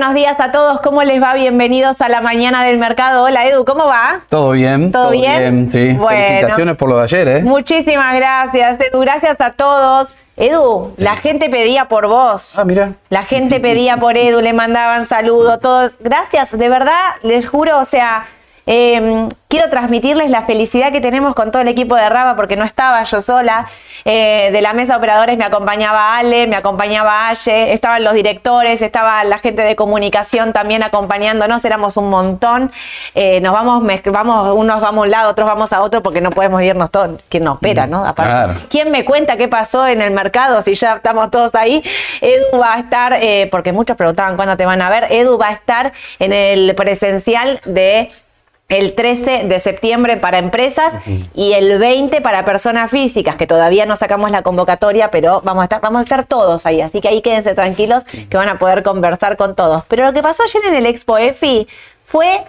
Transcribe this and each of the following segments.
Buenos días a todos, ¿cómo les va? Bienvenidos a la mañana del mercado. Hola Edu, ¿cómo va? Todo bien. ¿Todo, bien? Sí. Felicitaciones por lo de ayer, ¿eh? Muchísimas gracias, Edu. Gracias a todos. Edu, la gente pedía por vos. Ah, mira. La gente pedía por Edu, le mandaban saludos, todos. Gracias, de verdad, les juro, o sea, Em, quiero transmitirles la felicidad que tenemos con todo el equipo de Raba porque no estaba yo sola. Eh, de la mesa de operadores me acompañaba Ale, me acompañaba Aye, estaban los directores, estaba la gente de comunicación también acompañándonos, éramos un montón. Eh, nos vamos, vamos, unos vamos a un lado, otros vamos a otro porque no podemos irnos todos. ¿Quién nos espera, no? Aparte, ¿quién me cuenta qué pasó en el mercado si ya estamos todos ahí? Edu va a estar, eh, porque muchos preguntaban cuándo te van a ver, Edu va a estar en el presencial de el 13 de septiembre para empresas y el 20 para personas físicas, que todavía no sacamos la convocatoria, pero vamos a estar, vamos a estar todos ahí, así que ahí quédense tranquilos que van a poder conversar con todos. Pero lo que pasó ayer en el Expo EFI fue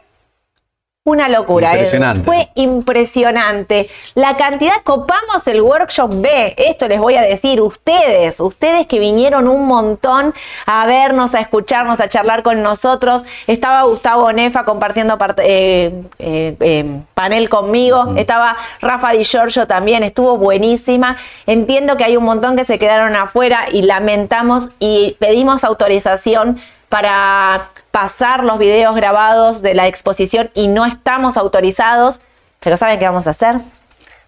una locura, impresionante. fue impresionante. La cantidad, copamos el workshop B, esto les voy a decir, ustedes, ustedes que vinieron un montón a vernos, a escucharnos, a charlar con nosotros. Estaba Gustavo Nefa compartiendo eh, eh, eh, panel conmigo, estaba Rafa Di Giorgio también, estuvo buenísima. Entiendo que hay un montón que se quedaron afuera y lamentamos y pedimos autorización para pasar los videos grabados de la exposición y no estamos autorizados, pero ¿saben qué vamos a hacer?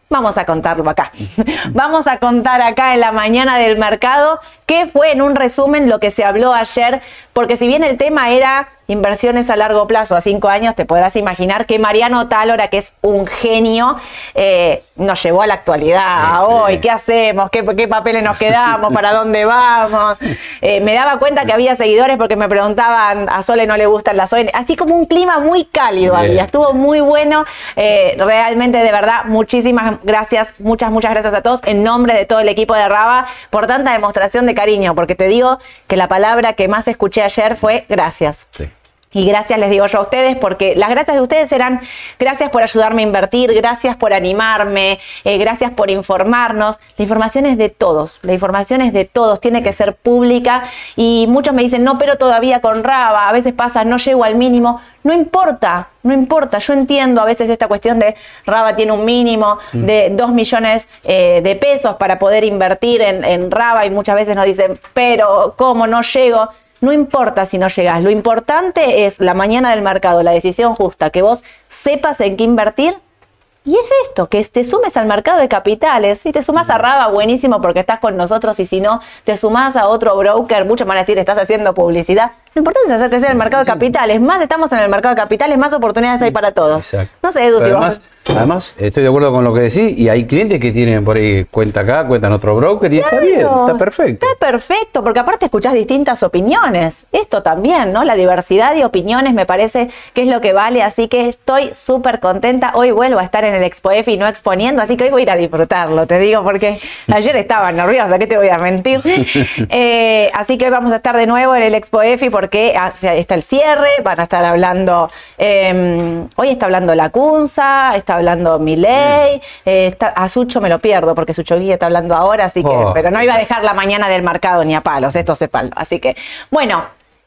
Vamos a contarlo acá. Vamos a contar acá en la mañana del mercado qué fue en un resumen lo que se habló ayer, porque si bien el tema era inversiones a largo plazo, a cinco años, te podrás imaginar que Mariano Talora, que es un genio, eh, nos llevó a la actualidad, a hoy, ¿qué hacemos? ¿Qué, papeles nos quedamos? ¿Para dónde vamos? Eh, me daba cuenta que había seguidores porque me preguntaban, a Sole no le gustan las ON, así como un clima muy cálido había, estuvo muy bueno, eh, realmente de verdad, muchísimas gracias, muchas, muchas gracias a todos, en nombre de todo el equipo de Raba, por tanta demostración de cariño, porque te digo que la palabra que más escuché ayer fue gracias. Y gracias les digo yo a ustedes porque las gracias de ustedes eran gracias por ayudarme a invertir, gracias por animarme, eh, gracias por informarnos. La información es de todos, la información es de todos, tiene que ser pública y muchos me dicen, no, pero todavía con Raba, a veces pasa, no llego al mínimo. No importa, no importa. Yo entiendo a veces esta cuestión de Raba tiene un mínimo mm. de 2 millones eh, de pesos para poder invertir en, en Raba y muchas veces nos dicen, pero ¿cómo no llego? No importa si no llegas, lo importante es la mañana del mercado, la decisión justa, que vos sepas en qué invertir y es esto, que te sumes al mercado de capitales. Si te sumas a Raba, buenísimo porque estás con nosotros. Y si no, te sumas a otro broker, mucho van a decir, estás haciendo publicidad. Lo importante es hacer crecer el mercado de capitales. Más estamos en el mercado de capitales, más oportunidades hay para todos. No sé, Edu, si vos... Además, estoy de acuerdo con lo que decís y hay clientes que tienen por ahí cuenta acá, cuenta en otro broker y está bien, está perfecto. Está perfecto, porque aparte escuchás distintas opiniones. Esto también, ¿no? La diversidad de opiniones me parece que es lo que vale, así que estoy súper contenta. Hoy vuelvo a estar en el Expo y no exponiendo, así que hoy voy a ir a disfrutarlo, te digo, porque ayer estaba nerviosa, ¿qué te voy a mentir? Eh, así que hoy vamos a estar de nuevo en el Expo F porque ah, está el cierre, van a estar hablando, em, hoy está hablando la Cunza, está hablando Miley, eh, a Sucho me lo pierdo porque Sucho Guía está hablando ahora, así que, oh. pero no iba a dejar la mañana del mercado ni a palos, esto se palo. Así que, bueno,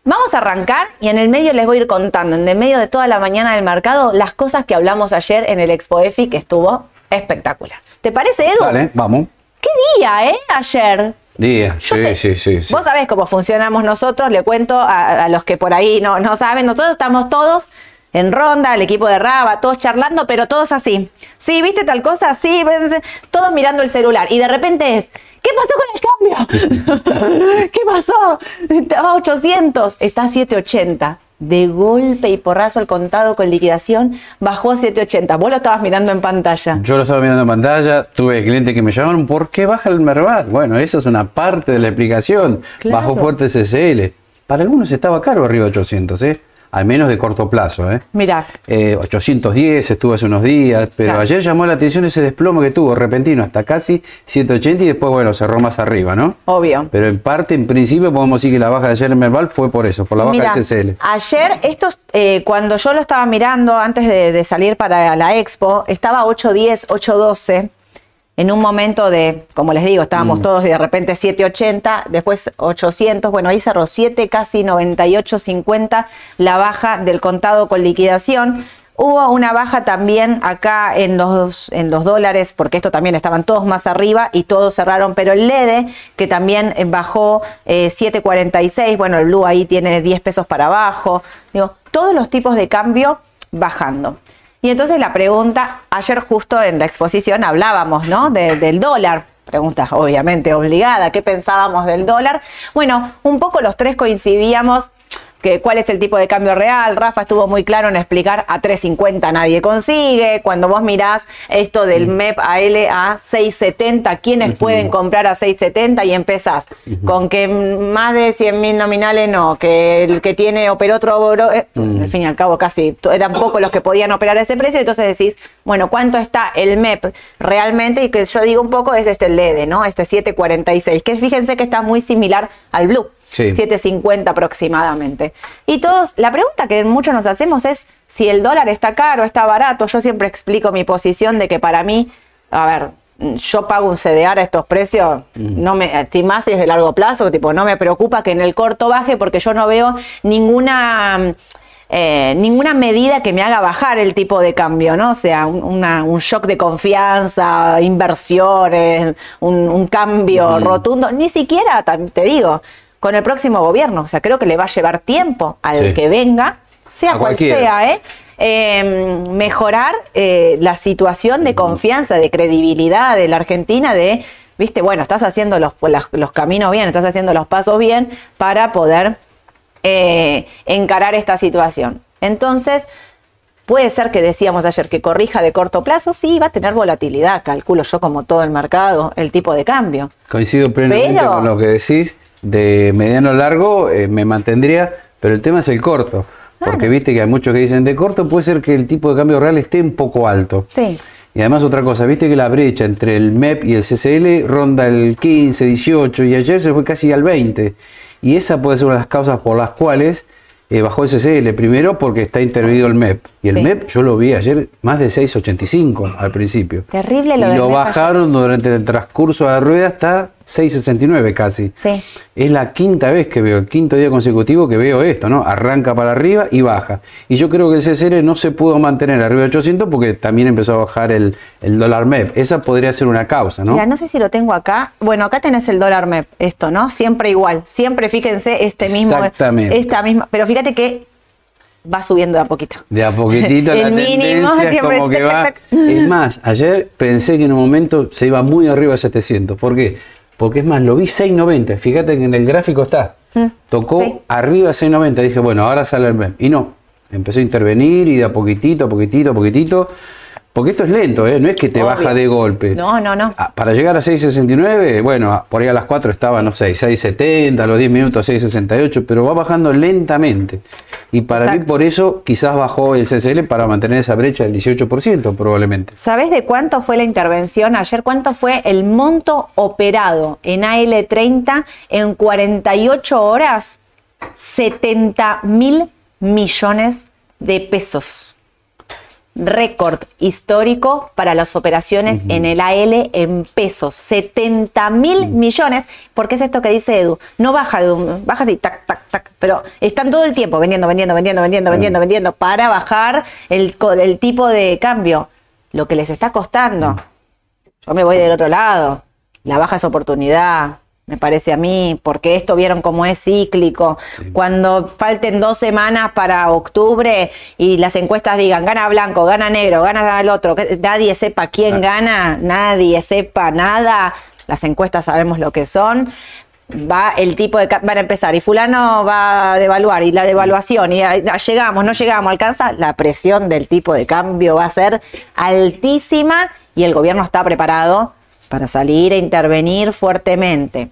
Vamos a arrancar y en el medio les voy a ir contando, en el medio de toda la mañana del mercado, las cosas que hablamos ayer en el Expo EFI, que estuvo espectacular. ¿Te parece, Edu? Dale, vamos. ¿Qué día, eh? Ayer. Día, sí, sí, sí, Vos sabés cómo funcionamos nosotros, le cuento a, los que por ahí no, no saben, nosotros estamos todos en ronda, el equipo de Raba, todos charlando, pero todos así. Sí, ¿viste tal cosa? Sí, todos mirando el celular. Y de repente es, ¿qué pasó con el cambio? ¿Qué pasó? Estaba 800, está a 780. De golpe y porrazo el contado con liquidación bajó a 780. Vos lo estabas mirando en pantalla. Yo lo estaba mirando en pantalla. Tuve clientes que me llamaron, ¿por qué baja el Merval? Bueno, esa es una parte de la explicación. Bajó fuerte CCL. Para algunos estaba caro arriba de 800, ¿eh? Al menos de corto plazo. ¿eh? Mira. 810 estuvo hace unos días, pero ayer llamó la atención ese desplome que tuvo repentino hasta casi 180 y después, bueno, cerró más arriba, ¿no? Obvio. Pero en parte, en principio, podemos decir que la baja de ayer en Merval fue por eso, por la baja del CCL. Ayer, estos, eh, cuando yo lo estaba mirando antes de, salir para la expo, estaba 810, 812. En un momento de, como les digo, estábamos todos y de repente 780, después 800, bueno, ahí cerró 7, casi 98.50 la baja del contado con liquidación. Hubo una baja también acá en los, en los dólares, porque esto también estaban todos más arriba y todos cerraron, pero el LEDE, que también eh, bajó 7.46, eh, bueno, el Blue ahí tiene 10 pesos para abajo, digo, todos los tipos de cambio bajando. Y entonces la pregunta, ayer justo en la exposición hablábamos, ¿no? del dólar. Pregunta obviamente obligada, ¿qué pensábamos del dólar? Bueno, un poco los tres coincidíamos cuál es el tipo de cambio real. Rafa estuvo muy claro en explicar a 3.50 nadie consigue. Cuando vos mirás esto del MEP a L a 6.70, ¿quiénes pueden comprar a 6.70? Y empezás con que más de 100.000 nominales no, que el que tiene operó otro, eh, al fin y al cabo casi eran pocos los que podían operar a ese precio, entonces decís, bueno, ¿cuánto está el MEP realmente? Y que yo digo un poco es este LED, ¿no? Este 7.46, que fíjense que está muy similar al Blue. 7.50 aproximadamente. Y todos, la pregunta que muchos nos hacemos es si el dólar está caro, está barato. Yo siempre explico mi posición de que para mí, a ver, yo pago un CDR a estos precios, no me, si más es de largo plazo, tipo, no me preocupa que en el corto baje porque yo no veo ninguna eh, ninguna medida que me haga bajar el tipo de cambio, ¿no? O sea, un, un shock de confianza, inversiones, un, cambio rotundo, ni siquiera, te digo, con el próximo gobierno. O sea, creo que le va a llevar tiempo al que venga, sea cual sea, ¿eh? Em, mejorar eh, la situación de confianza, de credibilidad de la Argentina, de, viste, bueno, estás haciendo los, los caminos bien, estás haciendo los pasos bien para poder eh, encarar esta situación. Entonces, puede ser que decíamos ayer que corrija de corto plazo, sí, va a tener volatilidad, calculo yo como todo el mercado, el tipo de cambio. Coincido plenamente con lo que decís de mediano a largo eh, me mantendría, pero el tema es el corto. Porque viste que hay muchos que dicen de corto puede ser que el tipo de cambio real esté un poco alto. Sí. Y además otra cosa, viste que la brecha entre el MEP y el CCL ronda el 15, 18 y ayer se fue casi al 20. Y esa puede ser una de las causas por las cuales eh, bajó el CCL. Primero porque está intervenido el MEP. Y el MEP yo lo vi ayer más de 6,85 al principio. Terrible lo Y lo bajaron durante el transcurso de la rueda hasta 6.69 casi. Sí. Es la quinta vez que veo, el quinto día consecutivo que veo esto, ¿no? Arranca para arriba y baja. Y yo creo que el CCR no se pudo mantener arriba de 800 porque también empezó a bajar el, dólar MEP. Esa podría ser una causa, ¿no? Mira, no sé si lo tengo acá. Bueno, acá tenés el dólar MEP, esto, ¿no? Siempre igual. Siempre, fíjense, este mismo. Exactamente. Esta misma. Pero fíjate que va subiendo de a poquito. De a poquitito la tendencia es como que va. Es más, ayer pensé que en un momento se iba muy arriba de 700. ¿Por qué? Porque es más, lo vi 6.90. Fíjate que en el gráfico está. Mm, Tocó arriba 6.90. Dije, bueno, ahora sale el MEP. Y no. Empezó a intervenir y de a poquitito, a poquitito, a poquitito. Porque esto es lento, ¿eh? no es que te baja de golpe. No, no, no. Ah, para llegar a 6.69, bueno, por ahí a las 4 estaba, no sé, 6.70, a los 10 minutos 6.68, pero va bajando lentamente. Y para mí por eso quizás bajó el CCL para mantener esa brecha del 18% probablemente. ¿Sabes de cuánto fue la intervención ayer? ¿Cuánto fue el monto operado en AL30 en 48 horas? 70 mil millones de pesos récord histórico para las operaciones en el AL en pesos, 70 mil millones, porque es esto que dice Edu, no baja de un, baja así, tac, tac, tac, pero están todo el tiempo vendiendo, vendiendo, vendiendo, vendiendo, vendiendo, vendiendo, para bajar el, el tipo de cambio, lo que les está costando. Yo me voy del otro lado, la baja es oportunidad, me parece a mí, porque esto vieron cómo es cíclico. Cuando falten dos semanas para octubre y las encuestas digan gana blanco, gana negro, gana el otro, que nadie sepa quién gana, nadie sepa nada, las encuestas sabemos lo que son. Va el tipo de. van a empezar y Fulano va a devaluar y la devaluación y llegamos, no llegamos, alcanza. La presión del tipo de cambio va a ser altísima y el gobierno está preparado para salir e intervenir fuertemente.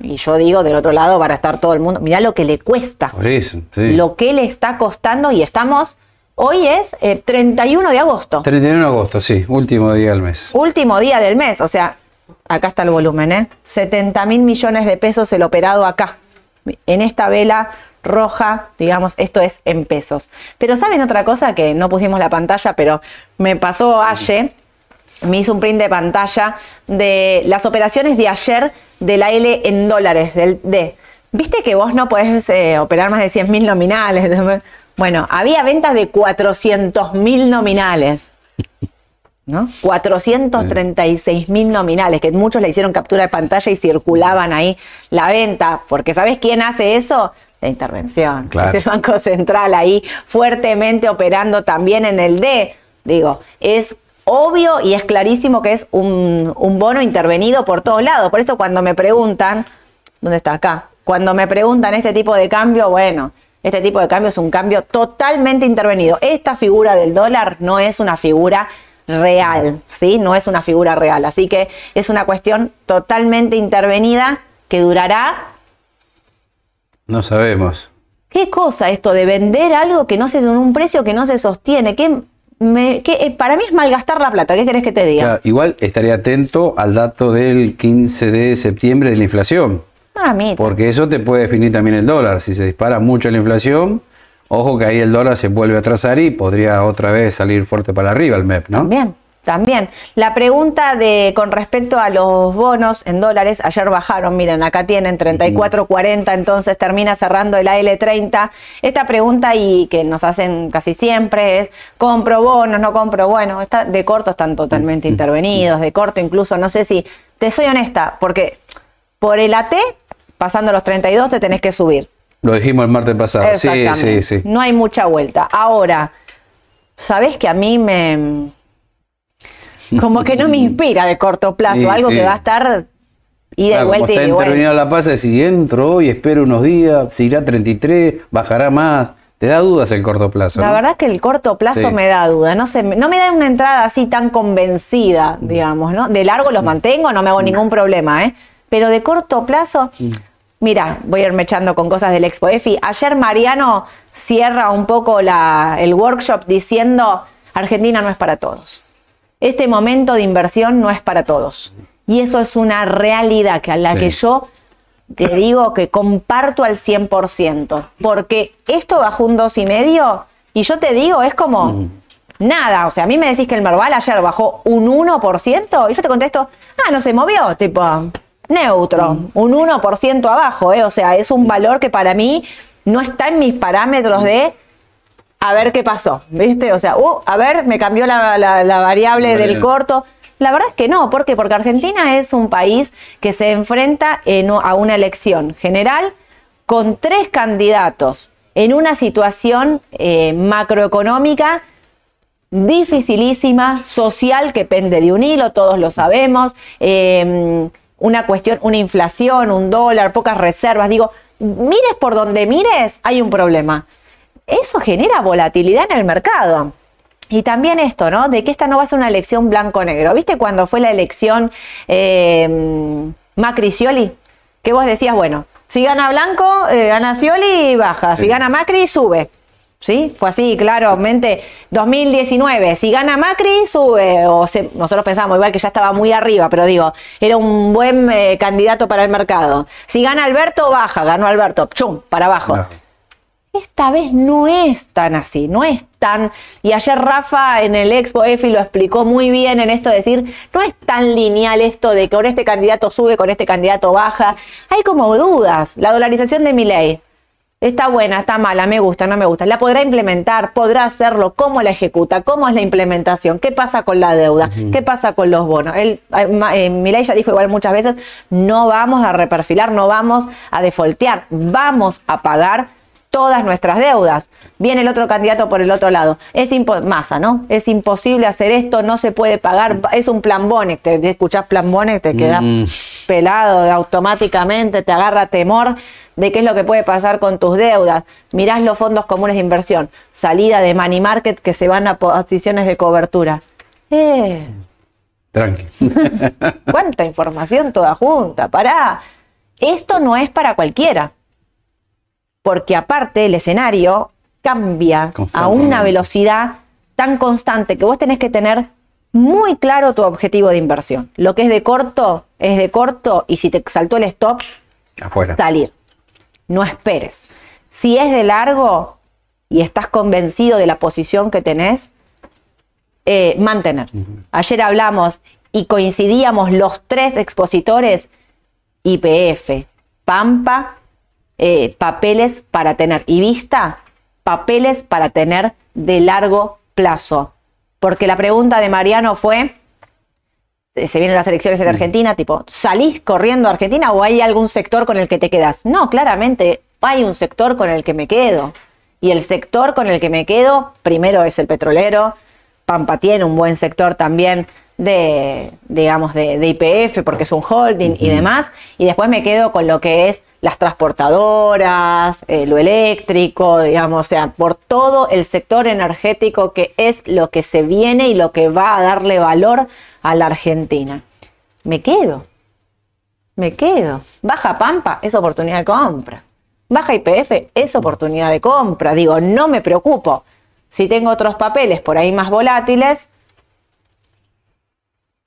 Y yo digo, del otro lado, para estar todo el mundo. Mirá lo que le cuesta. Por eso, sí. Lo que le está costando y estamos. Hoy es 31 eh, de agosto. 31 de agosto, sí, último día del mes. Último día del mes, o sea, acá está el volumen, ¿eh? 70 mil millones de pesos el operado acá. En esta vela roja, digamos, esto es en pesos. Pero ¿saben otra cosa que no pusimos la pantalla, pero me pasó ayer? Me hizo un print de pantalla de las operaciones de ayer de la L en dólares, del D. Viste que vos no podés eh, operar más de 100 mil nominales. Bueno, había ventas de 400 mil nominales. ¿no? 436 mil nominales, que muchos le hicieron captura de pantalla y circulaban ahí la venta, porque ¿sabes quién hace eso? La intervención. Es el Banco Central ahí fuertemente operando también en el D. Digo, es obvio y es clarísimo que es un, un bono intervenido por todos lados. Por eso cuando me preguntan, ¿dónde está acá? Cuando me preguntan este tipo de cambio, bueno, este tipo de cambio es un cambio totalmente intervenido. Esta figura del dólar no es una figura real, ¿sí? No es una figura real. Así que es una cuestión totalmente intervenida que durará. No sabemos. ¿Qué cosa esto de vender algo que no se un precio que no se sostiene? ¿Qué, eh, para mí es malgastar la plata, ¿qué querés que te diga? igual estaría atento al dato del 15 de septiembre de la inflación. Ah, Porque eso te puede definir también el dólar. Si se dispara mucho la inflación, Ojo que ahí el dólar se vuelve a trazar y podría otra vez salir fuerte para arriba el MEP, ¿no? También, también. La pregunta de con respecto a los bonos en dólares, ayer bajaron, miren, acá tienen 34.40, entonces termina cerrando el AL30. Esta pregunta y que nos hacen casi siempre es, ¿compro bonos, no compro? Bueno, está, de corto están totalmente intervenidos, de corto incluso, no sé si, te soy honesta, porque por el AT, pasando los 32, te tenés que subir lo dijimos el martes pasado. Sí, sí, sí. No hay mucha vuelta. Ahora, ¿sabes que a mí me. Como que no me inspira de corto plazo, algo que va a estar y de vuelta y de vuelta. la paz, si entro y espero unos días, si irá 33, bajará más. ¿Te da dudas el corto plazo? La verdad que el corto plazo me da duda. No, sé, no me da una entrada así tan convencida, digamos, ¿no? De largo los mantengo, no me hago ningún problema, ¿eh? Pero de corto plazo, Mira, voy a irme echando con cosas del Expo EFI. Ayer Mariano cierra un poco el workshop diciendo, Argentina no es para todos. Este momento de inversión no es para todos. Y eso es una realidad que a la que yo te digo que comparto al 100%. Porque esto bajó un 2,5 y yo te digo, es como nada. O sea, a mí me decís que el Merval ayer bajó un 1% y yo te contesto, ah, no se movió. Tipo, neutro, un 1% abajo, ¿eh? o sea, es un valor que para mí no está en mis parámetros de a ver qué pasó, ¿viste? O sea, uh, a ver, me cambió la, variable del corto. La verdad es que no, ¿por qué? Porque Argentina es un país que se enfrenta a una elección general con tres candidatos en una situación eh, macroeconómica dificilísima, social, que pende de un hilo, todos lo sabemos. Eh, una cuestión, una inflación, un dólar, pocas reservas. Digo, mires por donde mires, hay un problema. Eso genera volatilidad en el mercado. Y también esto, ¿no? De que esta no va a ser una elección blanco-negro. ¿Viste cuando fue la elección eh, Macri-Scioli? Que vos decías, bueno, si gana Blanco, eh, gana Scioli, baja. Si gana Macri, sube. ¿Sí? Fue así, claramente. 2019, si gana Macri, sube. O nosotros pensamos igual que ya estaba muy arriba, pero digo, era un buen eh, candidato para el mercado. Si gana Alberto, baja. Ganó Alberto, chum, para abajo. Esta vez no es tan así, no es tan. Y ayer Rafa en el Expo EFI lo explicó muy bien en esto de decir, no es tan lineal esto de que con este candidato sube, con este candidato baja. Hay como dudas. La dolarización de mi ley Está buena, está mala, me gusta, no me gusta. La podrá implementar, podrá hacerlo, cómo la ejecuta, cómo es la implementación, qué pasa con la deuda, qué pasa con los bonos. Él, eh, eh ya dijo igual muchas veces, no vamos a reperfilar, no vamos a defoltear, vamos a pagar todas nuestras deudas. Viene el otro candidato por el otro lado. Es masa, ¿no? Es imposible hacer esto, no se puede pagar, es un plan Bonex. Te escuchás plan Bonex, te quedas mm. pelado automáticamente, te agarra temor de qué es lo que puede pasar con tus deudas. Mirás los fondos comunes de inversión, salida de money market que se van a posiciones de cobertura. Eh. Tranqui. ¿Cuánta información toda junta? Pará. Esto no es para cualquiera. Porque aparte el escenario cambia a una velocidad tan constante que vos tenés que tener muy claro tu objetivo de inversión. Lo que es de corto es de corto y si te saltó el stop, salir no esperes. Si es de largo y estás convencido de la posición que tenés, eh, mantener. Ayer hablamos y coincidíamos los tres expositores, IPF, Pampa, eh, papeles para tener, y Vista, papeles para tener de largo plazo. Porque la pregunta de Mariano fue, eh, se vienen las elecciones en Argentina, tipo, ¿salís corriendo a Argentina o hay algún sector con el que te quedas? No, claramente hay un sector con el que me quedo. Y el sector con el que me quedo, primero es el petrolero. Pampa tiene un buen sector también de, digamos, de, IPF porque es un holding y demás. Y después me quedo con lo que es las transportadoras, eh, lo eléctrico, digamos, o sea, por todo el sector energético que es lo que se viene y lo que va a darle valor a la Argentina. Me quedo, me quedo. Baja Pampa es oportunidad de compra. Baja IPF es oportunidad de compra. Digo, no me preocupo. Si tengo otros papeles por ahí más volátiles,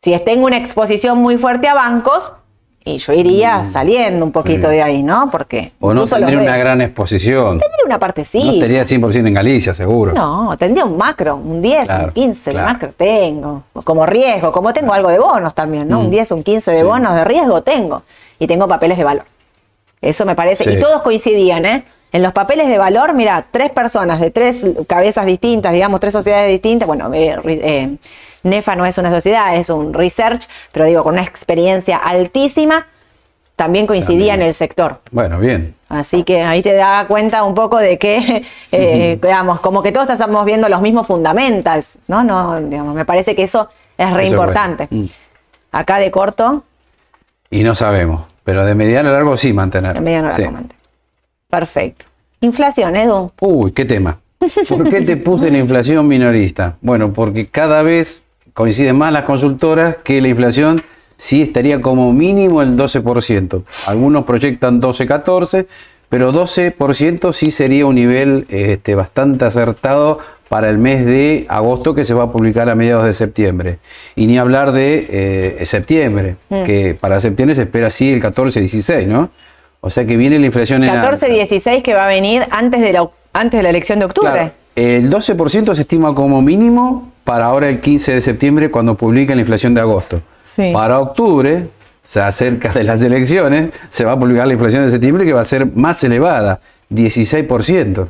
si tengo una exposición muy fuerte a bancos, y yo iría mm, saliendo un poquito de ahí, ¿no? Porque. O no tendría una gran exposición. Tendría una parte sí. No estaría 100% en Galicia, seguro. No, tendría un macro, un 10, un 15 de macro tengo. Como riesgo, como tengo algo de bonos también, ¿no? Un 10, mm. un 15 de bonos de riesgo tengo. Y tengo papeles de valor. Eso me parece. Y todos coincidían, ¿eh? En los papeles de valor, mira, tres personas de tres cabezas distintas, digamos, tres sociedades distintas. Bueno, eh, eh NEFA no es una sociedad, es un research, pero digo, con una experiencia altísima, también coincidía en el sector. Bueno, bien. Así que ahí te da cuenta un poco de que, eh, digamos, como que todos estamos viendo los mismos fundamentals, ¿no? no digamos, me parece que eso es re importante. Mm. Acá de corto. Y no sabemos, pero de mediano a largo sí mantener. De mediano a largo mantener. Perfecto. Inflación, Edu. Uy, qué tema. ¿Por qué te puse la inflación minorista? Bueno, porque cada vez coinciden más las consultoras que la inflación sí estaría como mínimo el 12%. Algunos proyectan 12-14, pero 12% sí sería un nivel este, bastante acertado para el mes de agosto que se va a publicar a mediados de septiembre. Y ni hablar de eh, septiembre, mm. que para septiembre se espera sí el 14-16, ¿no? O sea que viene la inflación en 14-16 que va a venir antes de la, antes de la elección de octubre. el 12% se estima como mínimo para ahora el 15 de septiembre cuando publica la inflación de agosto. Para octubre, o sea, cerca de las elecciones, se va a publicar la inflación de septiembre que va a ser más elevada, 16%.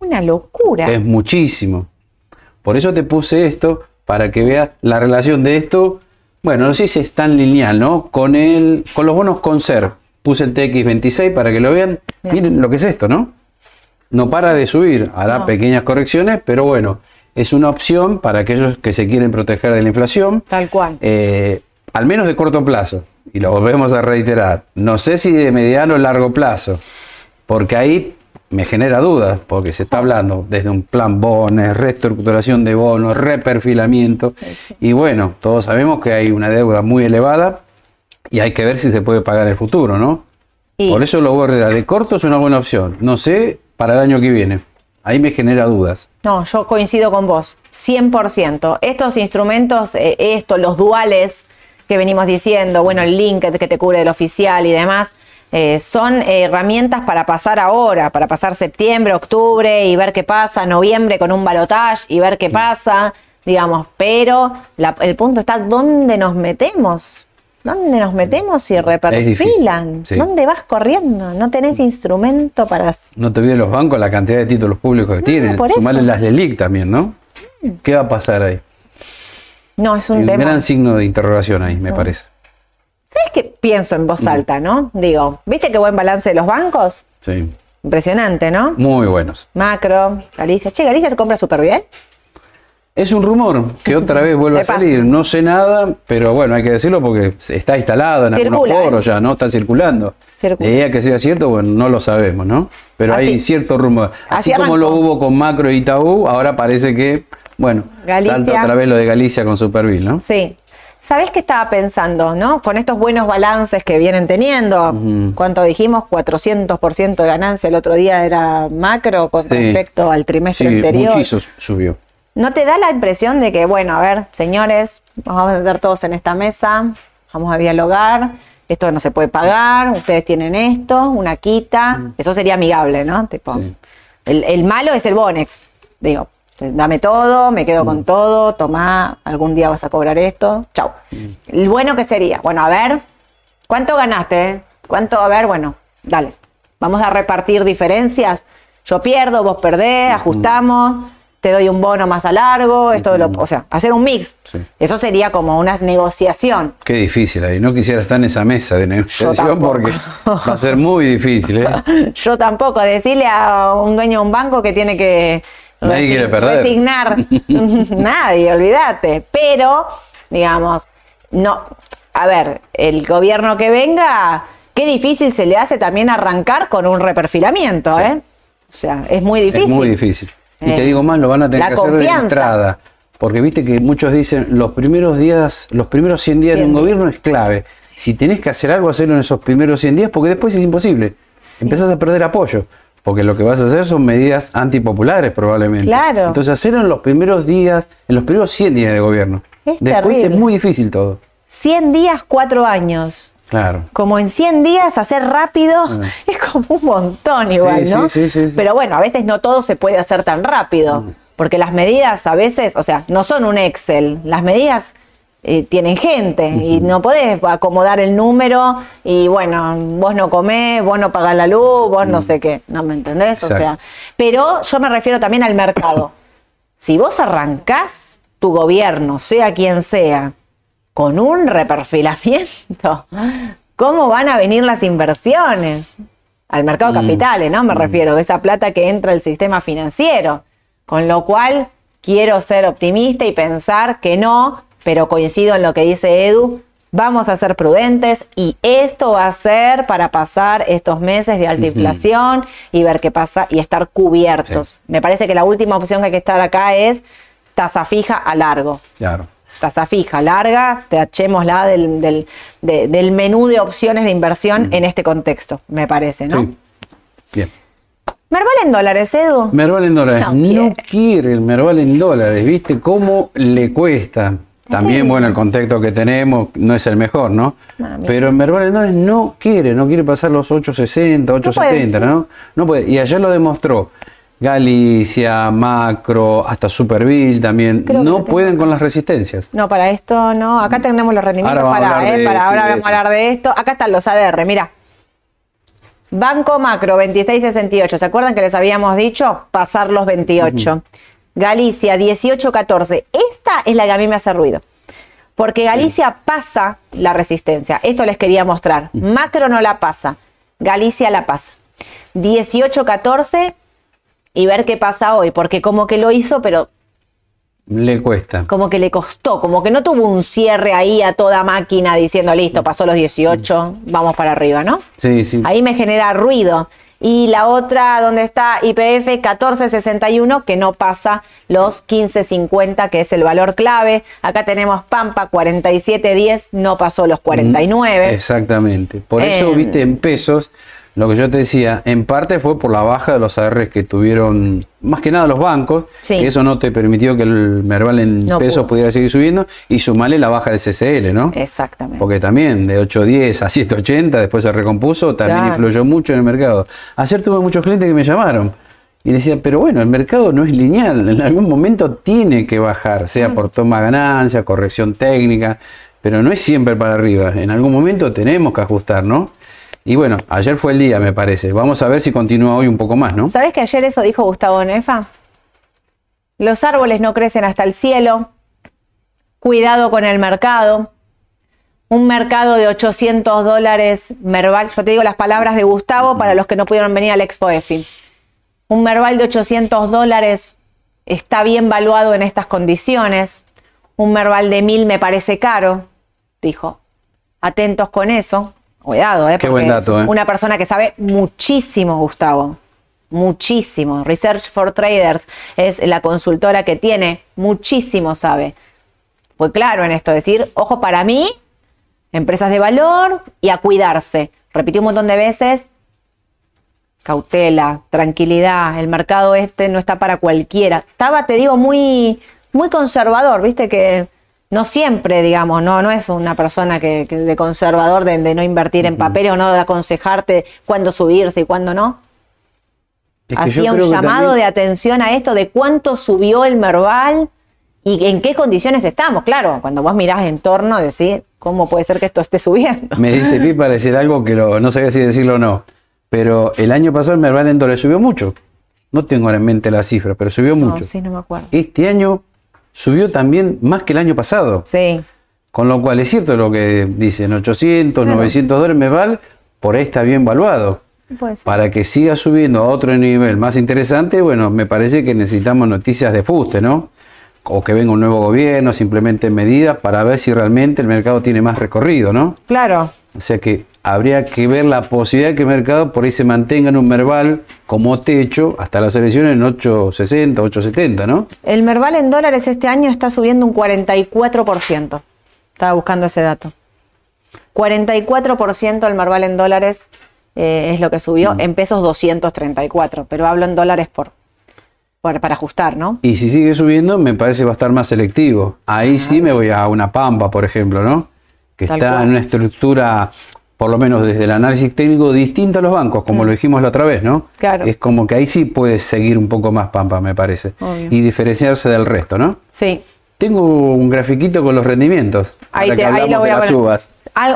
Una locura. Es muchísimo. Por eso te puse esto, para que veas la relación de esto. Bueno, no sé si es tan lineal, ¿no? Con, el, con los bonos con ser. Puse el TX26 para que lo vean. Miren lo que es esto, ¿no? No para de subir, hará pequeñas correcciones, pero bueno, es una opción para aquellos que se quieren proteger de la inflación. Tal cual. Eh, al menos de corto plazo. Y lo volvemos a reiterar. No sé si de mediano o largo plazo. Porque ahí me genera dudas, porque se está hablando desde un plan bonos, reestructuración de bonos, reperfilamiento. Y bueno, todos sabemos que hay una deuda muy elevada y hay que ver si se puede pagar en el futuro, ¿no? Por eso lo voy de corto es una buena opción. No sé para el año que viene. Ahí me genera dudas. No, yo coincido con vos, 100%. Estos instrumentos, eh, estos, los duales que venimos diciendo, bueno, el link que te cubre del oficial y demás, eh, son herramientas para pasar ahora, para pasar septiembre, octubre y ver qué pasa, noviembre con un balotage y ver qué pasa, digamos, pero el punto está dónde nos metemos. ¿Dónde nos metemos y reperfilan? ¿Dónde vas corriendo? No tenés instrumento para... No te olvides los bancos la cantidad de títulos públicos que tienen. Sumarle las LELIC también, ¿no? Mm. ¿Qué va a pasar ahí? No, es un un tema... gran signo de interrogación ahí, me parece. ¿Sabes qué pienso en voz alta, no? Digo, ¿viste qué buen balance de los bancos? Sí. Impresionante, ¿no? Muy buenos. Macro, Galicia. Che, Galicia se compra súper bien. Es un rumor que otra vez vuelve a salir. No sé nada, pero bueno, hay que decirlo porque está instalado en algunos foros ¿eh? ya, ¿no? Está circulando. Circula. que sea cierto, bueno, no lo sabemos, ¿no? Pero hay cierto rumor. Así, como lo hubo con Macro y Itaú, ahora parece que, bueno, salta otra vez lo de Galicia con Superville, ¿no? Sí. ¿Sabés qué estaba pensando, no? Con estos buenos balances que vienen teniendo, ¿cuánto dijimos? 400% de ganancia el otro día era macro con respecto al trimestre sí, anterior. Muchísimo subió. ¿No te da la impresión de que, bueno, a ver, señores, nos vamos a sentar todos en esta mesa, vamos a dialogar, esto no se puede pagar, ustedes tienen esto, una quita, mm. eso sería amigable, ¿no? Tipo, el, malo es el Bonex, digo, Dame todo, me quedo con todo, toma, algún día vas a cobrar esto, chau. El bueno que sería, bueno, a ver, ¿cuánto ganaste? ¿Cuánto? A ver, bueno, dale. Vamos a repartir diferencias. Yo pierdo, vos perdés, ajustamos, te doy un bono más a largo, esto lo, o sea, hacer un mix. Eso sería como una negociación. Qué difícil ahí. No quisiera estar en esa mesa de negociación porque va a ser muy difícil. ¿eh? Yo tampoco. Decirle a un dueño de un banco que tiene que Nadie quiere perder. resignar. Nadie, olvídate. Pero, digamos, no. A ver, el gobierno que venga, qué difícil se le hace también arrancar con un reperfilamiento, ¿eh? O sea, es muy difícil. Es muy difícil. Y te eh, digo más, lo van a tener que hacer de entrada. Porque viste que muchos dicen, los primeros días, los primeros 100 días de un gobierno es clave. Si tenés que hacer algo, hacerlo en esos primeros 100 días, porque después es imposible. Empezás a perder apoyo. Porque lo que vas a hacer son medidas antipopulares probablemente. Claro. Entonces hacerlo en los primeros días, en los primeros 100 días de gobierno. Es Después es muy difícil todo. 100 días, 4 años. Claro. Como en 100 días hacer rápido Ah. es como un montón igual, Sí, ¿no? sí, sí, sí. Pero bueno, a veces no todo se puede hacer tan rápido, Mm. porque las medidas a veces, o sea, no son un Excel, las medidas eh, tienen gente y no podés acomodar el número y bueno, vos no comés, vos no pagás la luz, vos no sé qué, ¿no me entendés? O Mm. Sea, pero yo me refiero también al mercado. Si vos arrancás tu gobierno, sea quien sea, con un reperfilamiento, ¿cómo van a venir las inversiones? Al mercado de capitales, ¿no? Me refiero, esa plata que entra al sistema financiero. Con lo cual, quiero ser optimista y pensar que no, pero coincido en lo que dice Edu, vamos a ser prudentes y esto va a ser para pasar estos meses de alta inflación y ver qué pasa y estar cubiertos. Me parece que la última opción que hay que estar acá es tasa fija a largo Claro. Tasa fija larga, tachémosla del, del, de- del menú de opciones de inversión en este contexto, me parece, ¿no? Sí. Bien. Merval en dólares, Edu. Merval en dólares. No No, quiere. quiere el Merval en dólares. ¿Viste cómo le cuesta? También, bueno, el contexto que tenemos no es el mejor, ¿no? Ah. Pero el Merval en dólares no quiere, no quiere pasar los 860, 870, ¿no? No puede. Y ayer lo demostró. Galicia, Macro, hasta Superville también, Creo no pueden con las resistencias. No, para esto no. Acá tenemos los rendimientos Ahora para, eh, para ahora vamos a hablar de esto. Acá están los ADR, mira. Banco Macro 2668. ¿Se acuerdan que les habíamos dicho pasar los 28? Galicia 1814. Esta es la que a mí me hace ruido. Porque Galicia pasa la resistencia. Esto les quería mostrar. Macro no la pasa. Galicia la pasa. 1814 y ver qué pasa hoy. Porque como que lo hizo, pero Le cuesta. como que le costó, como que no tuvo un cierre ahí a toda máquina diciendo listo, pasó los 18, vamos para arriba, ¿no? Sí, sí. Ahí me genera ruido. Y la otra, donde está IPF 1461, que no pasa los 1550, que es el valor clave. Acá tenemos Pampa 4710, no pasó los 49. Exactamente. Por eso, Eh, viste, en pesos, lo que yo te decía, en parte fue por la baja de los ARs que tuvieron, más que nada los bancos, Sí. que eso no te permitió que el Merval en No pesos pudo. pudiera seguir subiendo, y sumarle la baja de CCL, ¿no? Exactamente. Porque también de 8.10 a 7.80, después se recompuso, también Claro. influyó mucho en el mercado. Ayer tuve muchos clientes que me llamaron y decían, pero bueno, el mercado no es lineal, en algún momento tiene que bajar, sea por toma de ganancia, corrección técnica, pero no es siempre para arriba, en algún momento tenemos que ajustar, ¿no? Y bueno, ayer fue el día, me parece. Vamos a ver si continúa hoy un poco más, ¿no? ¿Sabes que ayer eso dijo Gustavo Nefa? Los árboles no crecen hasta el cielo. Cuidado con el mercado. Un mercado de 800 dólares Merval. Yo te digo las palabras de Gustavo para los que no pudieron venir al Expo EFI. Un Merval de 800 dólares está bien valuado en estas condiciones. Un Merval de 1000 me parece caro, dijo. Atentos con eso. Cuidado, ¿eh? Qué porque buen dato, ¿eh? Una persona que sabe muchísimo, Gustavo. Muchísimo. Research for Traders es la consultora que tiene. Muchísimo sabe. Fue claro en esto, decir, ojo para mí, empresas de valor y a cuidarse. Repitió un montón de veces, cautela, tranquilidad, el mercado este no está para cualquiera. Estaba, te digo, muy, muy conservador, viste que no siempre, digamos, no, no es una persona que, que de conservador de, de no invertir en papeles o no de aconsejarte cuándo subirse y cuándo no. Es que hacía un llamado también- de atención a esto de cuánto subió el Merval y en qué condiciones estamos. Claro, cuando vos mirás en torno, decís, ¿cómo puede ser que esto esté subiendo? Me diste pie para decir algo que lo- no sabía si decirlo o no. Pero el año pasado el Merval en dólares subió mucho. No tengo ahora en mente la cifra, pero subió No, mucho. sí, no me acuerdo. Este año subió también más que el año pasado. Sí, Con lo cual es cierto lo que dicen, 800, Claro. 900 dólares Merval, por ahí está bien valuado. puede ser. Para que siga subiendo a otro nivel más interesante, bueno, me parece que necesitamos noticias de fuste, ¿no? O que venga un nuevo gobierno, simplemente medidas para ver si realmente el mercado tiene más recorrido, ¿no? Claro, O sea que habría que ver la posibilidad de que el mercado por ahí se mantenga en un Merval como techo hasta las elecciones en 860, 870, ¿no? el Merval en dólares este año está subiendo un 44%. Estaba buscando ese dato. 44% el Merval en dólares eh, es lo que subió, en pesos 234, pero hablo en dólares por, por- para ajustar, ¿no? Y si sigue subiendo, me parece va a estar más selectivo. Ahí sí me voy a una pampa, por ejemplo, ¿no? Que Tal está cual. en una estructura, por lo menos desde el análisis técnico, distinta a los bancos, como lo dijimos la otra vez, ¿no? Mm. Claro. Es como que ahí sí puede seguir un poco más pampa, me parece. Obvio. Y diferenciarse del resto, ¿no? Sí. Tengo un grafiquito con los rendimientos. Ahí, te- ahí lo voy a poner.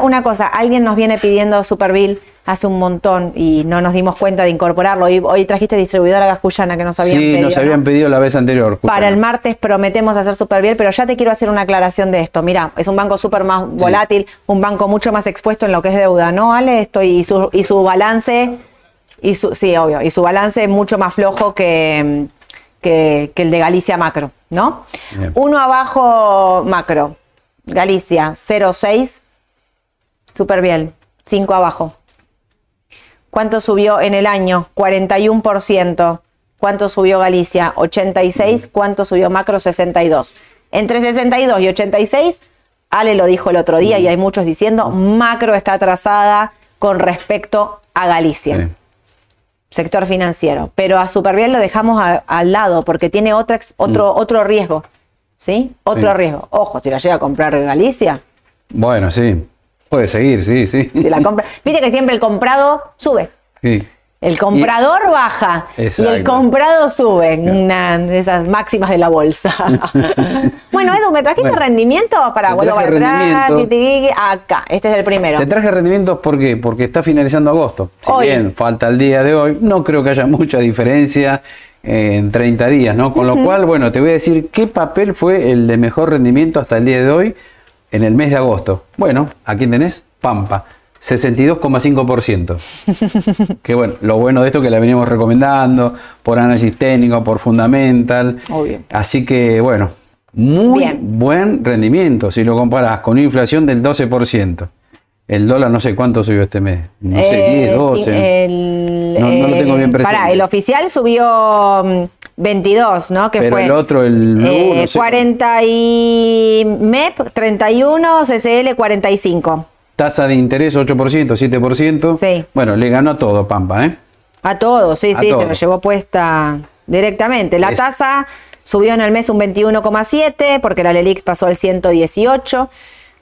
una cosa, alguien nos viene pidiendo Superbill hace un montón y no nos dimos cuenta de incorporarlo. Hoy, hoy trajiste distribuidora gascullana que nos habían Sí, pedido. nos ¿no? habían pedido la vez anterior. Para el martes prometemos hacer Superbill, pero ya te quiero hacer una aclaración de esto. Mira, es un banco súper más volátil, un banco mucho más expuesto en lo que es deuda, ¿no, Ale? Esto y su, y su balance, y su, sí, obvio, y su balance es mucho más flojo que, que, que el de Galicia Macro, ¿no? Bien. Uno abajo Macro, Galicia 0,6, Superbill, 5 abajo. ¿Cuánto subió en el año? 41%. ¿Cuánto subió Galicia? 86. ¿Cuánto subió Macro? 62. Entre 62 y 86, Ale lo dijo el otro día y hay muchos diciendo, Macro está atrasada con respecto a Galicia, Sí. sector financiero. Pero a Superbiel lo dejamos a- al lado porque tiene otra, ex- otro, otro riesgo. ¿Sí? Otro Sí. riesgo. Ojo, si la llega a comprar Galicia, Bueno, sí. Puede seguir, sí, sí. si la compra. Viste que siempre el comprado sube. Sí. El comprador baja y el comprado sube. Una de esas máximas de la bolsa. bueno, Edu, ¿me trajiste Bueno, rendimiento? Para vuelvo para atrás. Acá, este es el primero. Te traje rendimientos ¿por qué? porque está finalizando agosto. Si Hoy. bien falta el día de hoy, no creo que haya mucha diferencia en 30 días, ¿no? Con lo cual, bueno, te voy a decir qué papel fue el de mejor rendimiento hasta el día de hoy en el mes de agosto. Bueno, aquí tenés Pampa, 62,5%. que bueno, lo bueno de esto que la venimos recomendando por análisis técnico, por fundamental. Obvio. Así que bueno, muy Bien. buen rendimiento si lo comparas con una inflación del 12%. El dólar no sé cuánto subió este mes. No sé, Eh, 10, 12. El, No- no lo tengo bien presente. Pará, el oficial subió mm, 22, ¿no? Que Pero fue el otro, el blue, eh, no sé. 40 y MEP 31, CCL 45. Tasa de interés 8%, 7%. Sí. Bueno, le ganó a todo Pampa, ¿eh? A todos, sí, A sí, se todos. lo llevó puesta directamente. La Es- tasa subió en el mes un 21,7 porque la LELIX pasó al 118.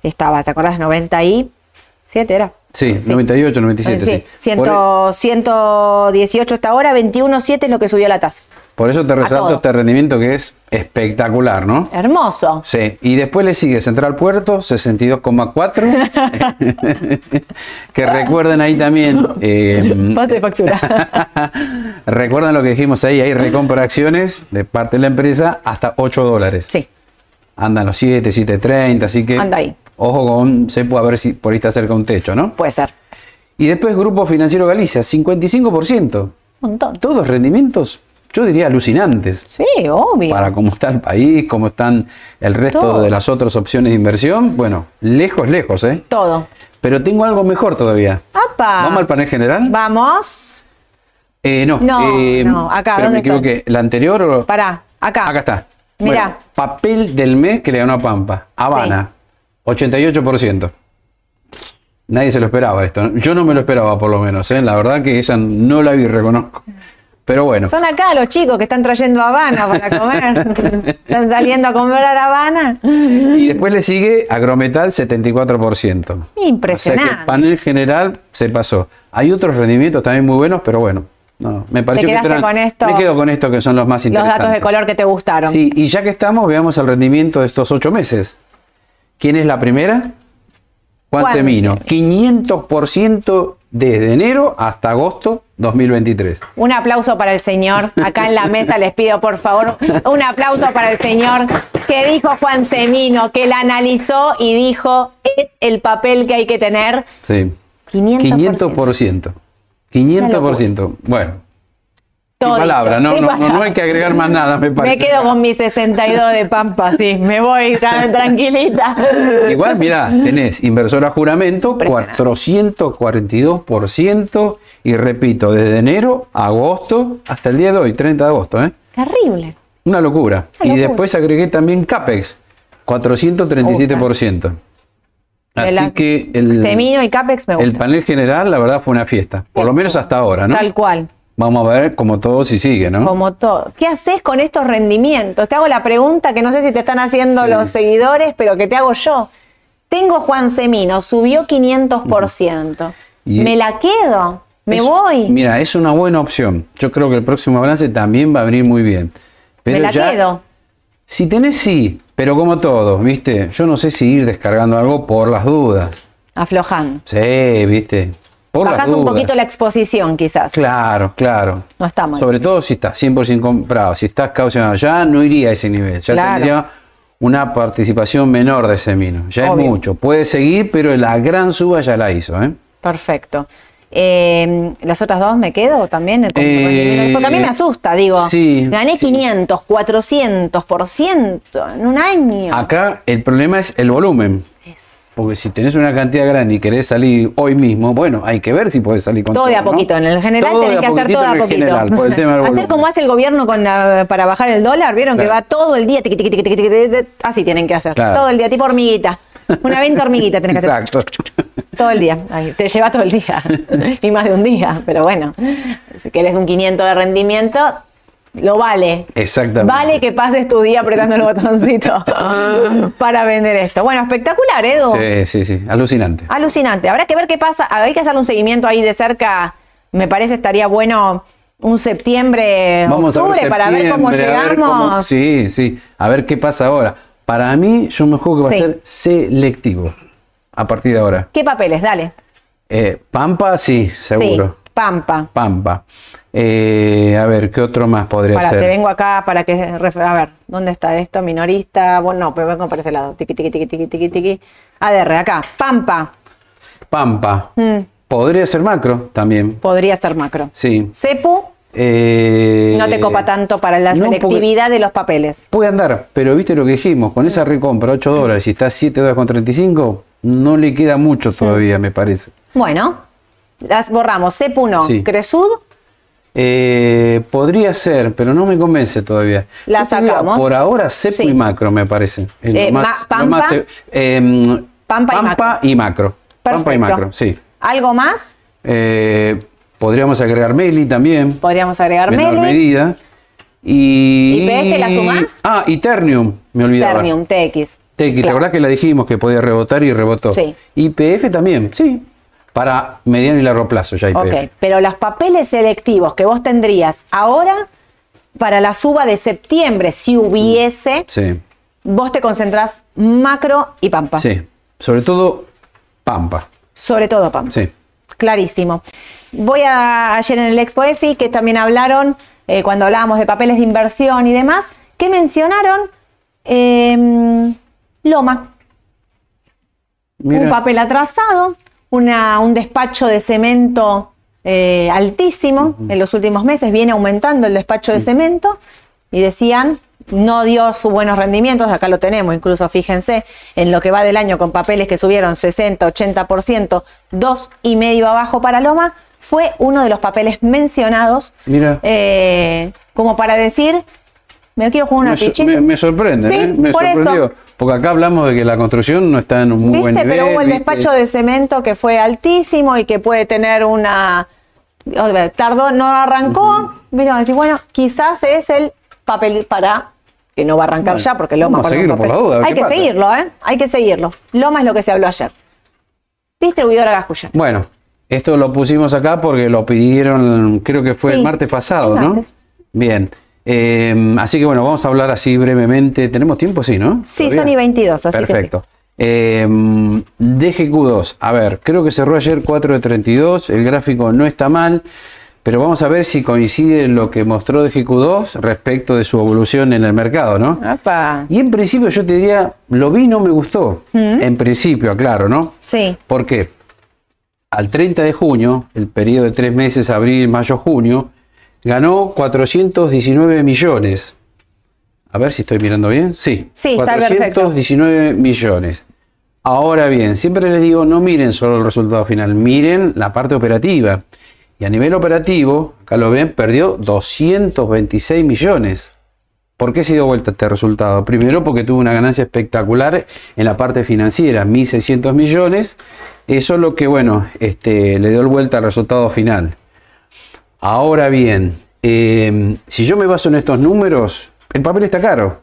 Estaba, ¿te acordás? 97 era. Sí, 98, 97. Sí, sí. 100, Por, 118 hasta ahora, 21,7 es lo que subió la tasa. Por eso te resalto este rendimiento que es espectacular, ¿no? Hermoso. Sí, y después le sigue Central Puerto, 62,4. que recuerden ahí también. eh, Pase factura. recuerden lo que dijimos ahí, hay recompra de acciones de parte de la empresa hasta 8 dólares. sí, Andan los 7, 7.30, así que Anda ahí. ojo con Cepo a ver si por ahí está cerca un techo, ¿no? puede ser. Y después Grupo Financiero Galicia, 55%. Un montón. Todos rendimientos, yo diría alucinantes. Sí, obvio. Para cómo está el país, cómo están el resto Todo. de las otras opciones de inversión, bueno, lejos, lejos, ¿eh? Todo. Pero tengo algo mejor todavía. ¡Apa! ¿Vamos al panel general? Vamos. Eh, no, No, eh, no, acá, pero me ¿dónde está? equivoqué. ¿La anterior o...? Pará, acá. Acá está. Mirá. Bueno, papel del mes que le ganó a Pampa. Habana, 88%. Nadie se lo esperaba esto. Yo no me lo esperaba, por lo menos. ¿eh? La verdad que esa no la vi, reconozco. Pero bueno. Son acá los chicos que están trayendo Habana para comer. están saliendo a comprar Habana. Y después le sigue Agrometal, 74%. O sea Impresionante. que el panel general se pasó. Hay otros rendimientos también muy buenos, pero bueno, No, me pareció que quedaste eran- con esto? Me quedo con esto que son los más Los interesantes. datos de color que te gustaron. Sí, y ya que estamos, veamos el rendimiento de estos ocho meses. ¿Quién es la primera? Juan, Juan Semino. 500% desde enero hasta agosto 2023. Un aplauso para el señor. Acá en la mesa les pido, por favor, un aplauso para el señor que dijo Juan Semino, que la analizó y dijo, es el papel que hay que tener. Sí. 500%. 500%. 500%. Bueno, Todo qué palabra, no, no, no, no hay que agregar más nada, me Me parece. quedo con mi 62 de Pampa, sí. Me voy tranquilita. Igual, mira, tenés inversora juramento, Impresionante. 442%, y repito, desde enero a agosto hasta el día de hoy, 30 de agosto, ¿eh? Terrible. Una locura. Una Y después agregué también CAPEX, 437%. De Así la- que el, y Capex me el gustan. panel general, la verdad, fue una fiesta. Por lo menos hasta ahora, ¿no? Tal cual. Vamos a ver cómo todo si sigue, ¿no? Como todo. ¿Qué haces con estos rendimientos? Te hago la pregunta que no sé si te están haciendo Sí. los seguidores, pero que te hago yo. Tengo Juan Semino, subió 500%. Y- ¿Me la quedo? ¿Me Es- voy? Mira, es una buena opción. Yo creo que el próximo balance también va a venir muy bien. Pero ¿Me la ya- quedo? Si tenés, sí, pero como todo, ¿viste? Yo no sé si ir descargando algo por las dudas. Aflojando. Sí, ¿viste? Por las Bajás un poquito la exposición, quizás. Claro, claro. No está mal. Sobre todo si estás 100% comprado, si estás caucionado, ya no iría a ese nivel. Ya Claro. tendría una participación menor de ese mino. Ya Obvio. es mucho. Puede seguir, pero la gran suba ya la hizo, ¿eh? Perfecto. Eh, ¿Las otras dos me quedo también? Eh? Porque a mí me asusta, digo. sí, Gané sí. 500, 400% en un año. Acá el problema es el volumen. Es Porque si tenés una cantidad grande y querés salir hoy mismo, bueno, hay que ver si podés salir con todo todo. de a ¿no? poquito. En el general Todo tenés que hacer todo a poquito. general, por el tema del hacer como hace el gobierno con la- para bajar el dólar. Vieron que va todo el día. tiqui, tiqui, tiqui, así tienen que hacer. Claro. Todo el día, tipo hormiguita. Una 20 hormiguita tenés que hacer. Exacto. Todo el día. Ay, te lleva todo el día. y más de un día. Pero bueno, si querés un 500 de rendimiento, lo vale. Exactamente. Vale que pases tu día apretando el botoncito para vender esto. Bueno, espectacular, Edu. Sí, sí, sí. Alucinante. Alucinante. Habrá que ver qué pasa. Hay que hacerle un seguimiento ahí de cerca. Me parece estaría bueno un septiembre, Vamos octubre ver para ver cómo a ver llegamos. cómo- sí, sí. A ver qué pasa ahora. Para mí, yo me juego que va Sí. a ser selectivo a partir de ahora. ¿Qué papeles? Dale. Eh, Pampa, sí, seguro. Sí, Pampa. Pampa. Eh, a ver, ¿qué otro más podría Para, ser? te vengo acá para que. A ver, ¿dónde está esto? Minorista. Bueno, no, pero vengo por ese lado. Tiqui, tiqui, tiqui, tiqui, tiqui, tiqui. ADR, acá. Pampa. Pampa. Mm, Podría ser macro también. podría ser macro. Sí. Cepu Eh, no te copa tanto para la no, selectividad de los papeles. Puede andar, pero viste lo que dijimos, con esa recompra 8 dólares y está 7 dólares con 35, no le queda mucho todavía, me parece. Bueno, las borramos. Cepu no. Sí. Cresud, Eh, podría ser, pero no me convence todavía. La sacamos. por ahora, cepo Sí. y macro, me parece. Eh, más- Pampa. más, eh, em, Pampa y Pampa y macro. Pampa y macro, sí. ¿Algo más? Eh, podríamos agregar Meli también. Podríamos agregar menor Meli. medida. Y, ¿YPF la sumás? Ah, y Ternium, me olvidaba. Ternium, TX. TX, la Claro. verdad que la dijimos que podía rebotar y rebotó. Sí. YPF también, sí. Para mediano y largo plazo ya. Ok, pero los papeles selectivos que vos tendrías ahora para la suba de septiembre, si hubiese, Sí, vos te concentrás macro y pampa. sí. Sobre todo Pampa. Sobre todo pampa. Sí. Clarísimo. Voy a ayer en el Expo EFI, que también hablaron, eh, cuando hablábamos de papeles de inversión y demás, que mencionaron em, Loma. un papel atrasado, una- un despacho de cemento eh, altísimo en los últimos meses, viene aumentando el despacho de cemento y decían, no dio sus buenos rendimientos, acá lo tenemos, incluso fíjense, en lo que va del año con papeles que subieron 60, 80%, dos y medio abajo para Loma, fue uno de los papeles mencionados Mira. eh, como para decir, me quiero jugar una me, so- me- me sorprende, Sí, ¿eh? me por eso. Porque acá hablamos de que la construcción no está en un muy ¿Viste? buen nivel. Pero hubo el ¿viste? despacho de cemento que fue altísimo y que puede tener una. Tardó, no arrancó. ¿Viste? Vamos a decir, bueno, quizás es el papel para. Que no va a arrancar Bueno, ya porque Loma vamos a seguirlo por la duda, Hay que pasa. seguirlo, ¿eh? Hay que seguirlo. Loma es lo que se habló ayer. Distribuidora Gascuya. Bueno, Esto lo pusimos acá porque lo pidieron, creo que fue el martes pasado, el ¿no? martes. Bien. Eh, así que bueno, vamos a hablar así brevemente. ¿Tenemos tiempo? Sí, ¿no? Sí, ¿Todavía? son y 22, así Perfecto. Eh, DGQ2. A ver, creo que cerró ayer 4 de 32. El gráfico no está mal. Pero vamos a ver si coincide lo que mostró DGQ2 respecto de su evolución en el mercado, ¿no? que sí. Y en principio yo te diría, lo vi no me gustó. En principio, aclaro, ¿no? Sí, ¿Por qué? Al 30 de junio, el periodo de tres meses, abril, mayo, junio, ganó 419 millones. A ver si estoy mirando bien. Sí, Sí, está perfecto. 419 millones. Ahora bien, siempre les digo, no miren solo el resultado final, miren la parte operativa. Y a nivel operativo, acá lo ven, perdió 226 millones. ¿Por qué se dio vuelta este resultado? Primero porque tuvo una ganancia espectacular en la parte financiera, 1.600 millones. Eso es lo que, bueno, este, le dio vuelta al resultado final. Ahora bien, eh, si yo me baso en estos números, el papel está caro.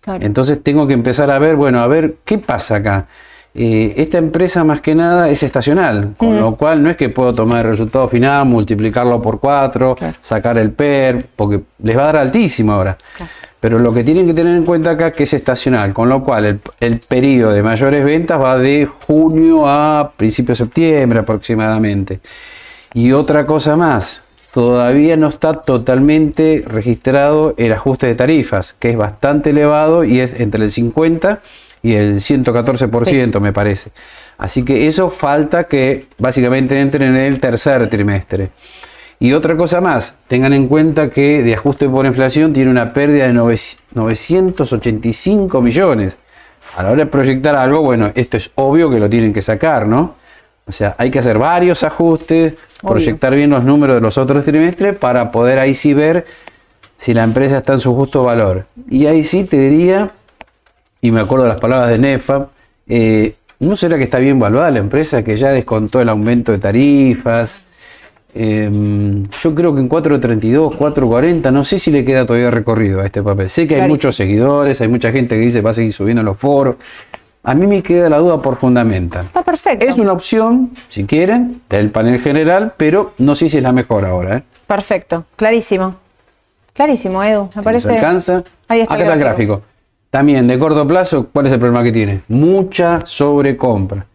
claro. Entonces tengo que empezar a ver, bueno, a ver qué pasa acá. Eh, esta empresa más que nada es estacional, con lo cual no es que puedo tomar el resultado final, multiplicarlo por 4, Claro. sacar el PER, porque les va a dar altísimo ahora. Pero lo que tienen que tener en cuenta acá es que es estacional, con lo cual el, el periodo de mayores ventas va de junio a principio de septiembre aproximadamente. Y otra cosa más, todavía no está totalmente registrado el ajuste de tarifas, que es bastante elevado y es entre el 50 y el 114%, me parece. Así que eso falta que básicamente entre en el tercer trimestre. Y otra cosa más, tengan en cuenta que de ajuste por inflación tiene una pérdida de nove- 985 millones. A la hora de proyectar algo, bueno, esto es obvio que lo tienen que sacar, ¿no? O sea, hay que hacer varios ajustes, Obvio. proyectar bien los números de los otros trimestres para poder ahí sí ver si la empresa está en su justo valor. Y ahí sí te diría, y me acuerdo de las palabras de Nefa, eh, ¿no será que está bien valuada la empresa que ya descontó el aumento de tarifas? Eh, yo creo que en 4.32, 4.40, no sé si le queda todavía recorrido a este papel. Sé que hay Clarísimo. muchos seguidores, hay mucha gente que dice va a seguir subiendo en los foros. A mí me queda la duda por fundamental. Está perfecto. Es una opción, si quieren, del panel general, pero no sé si es la mejor ahora. ¿eh? Perfecto, clarísimo. Clarísimo, Edu. Me ¿Nos parece. alcanza? Ahí está Acá el está el gráfico. También de corto plazo, ¿cuál es el problema que tiene? Mucha sobrecompra.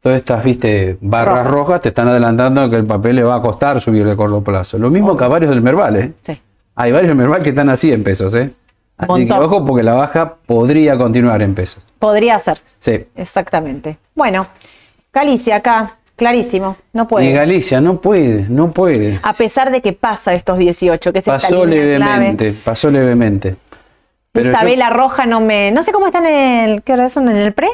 Todas estas, viste, barras Rojas. rojas te están adelantando que el papel le va a costar subir de corto plazo. Lo mismo que a varios del Merval, ¿eh? Sí. Hay varios del Merval que están a 100 pesos, ¿eh? Así que ojo porque la baja podría continuar en pesos. Podría ser. Sí. Exactamente. Bueno, Galicia acá, clarísimo. No Y puede. Galicia no puede, no puede. A pesar de que pasa estos 18, que es esta Pasó clave. levemente, pasó levemente. Pero Esa yo- vela roja no me. No sé cómo están en el. ¿Qué hora son en el pre?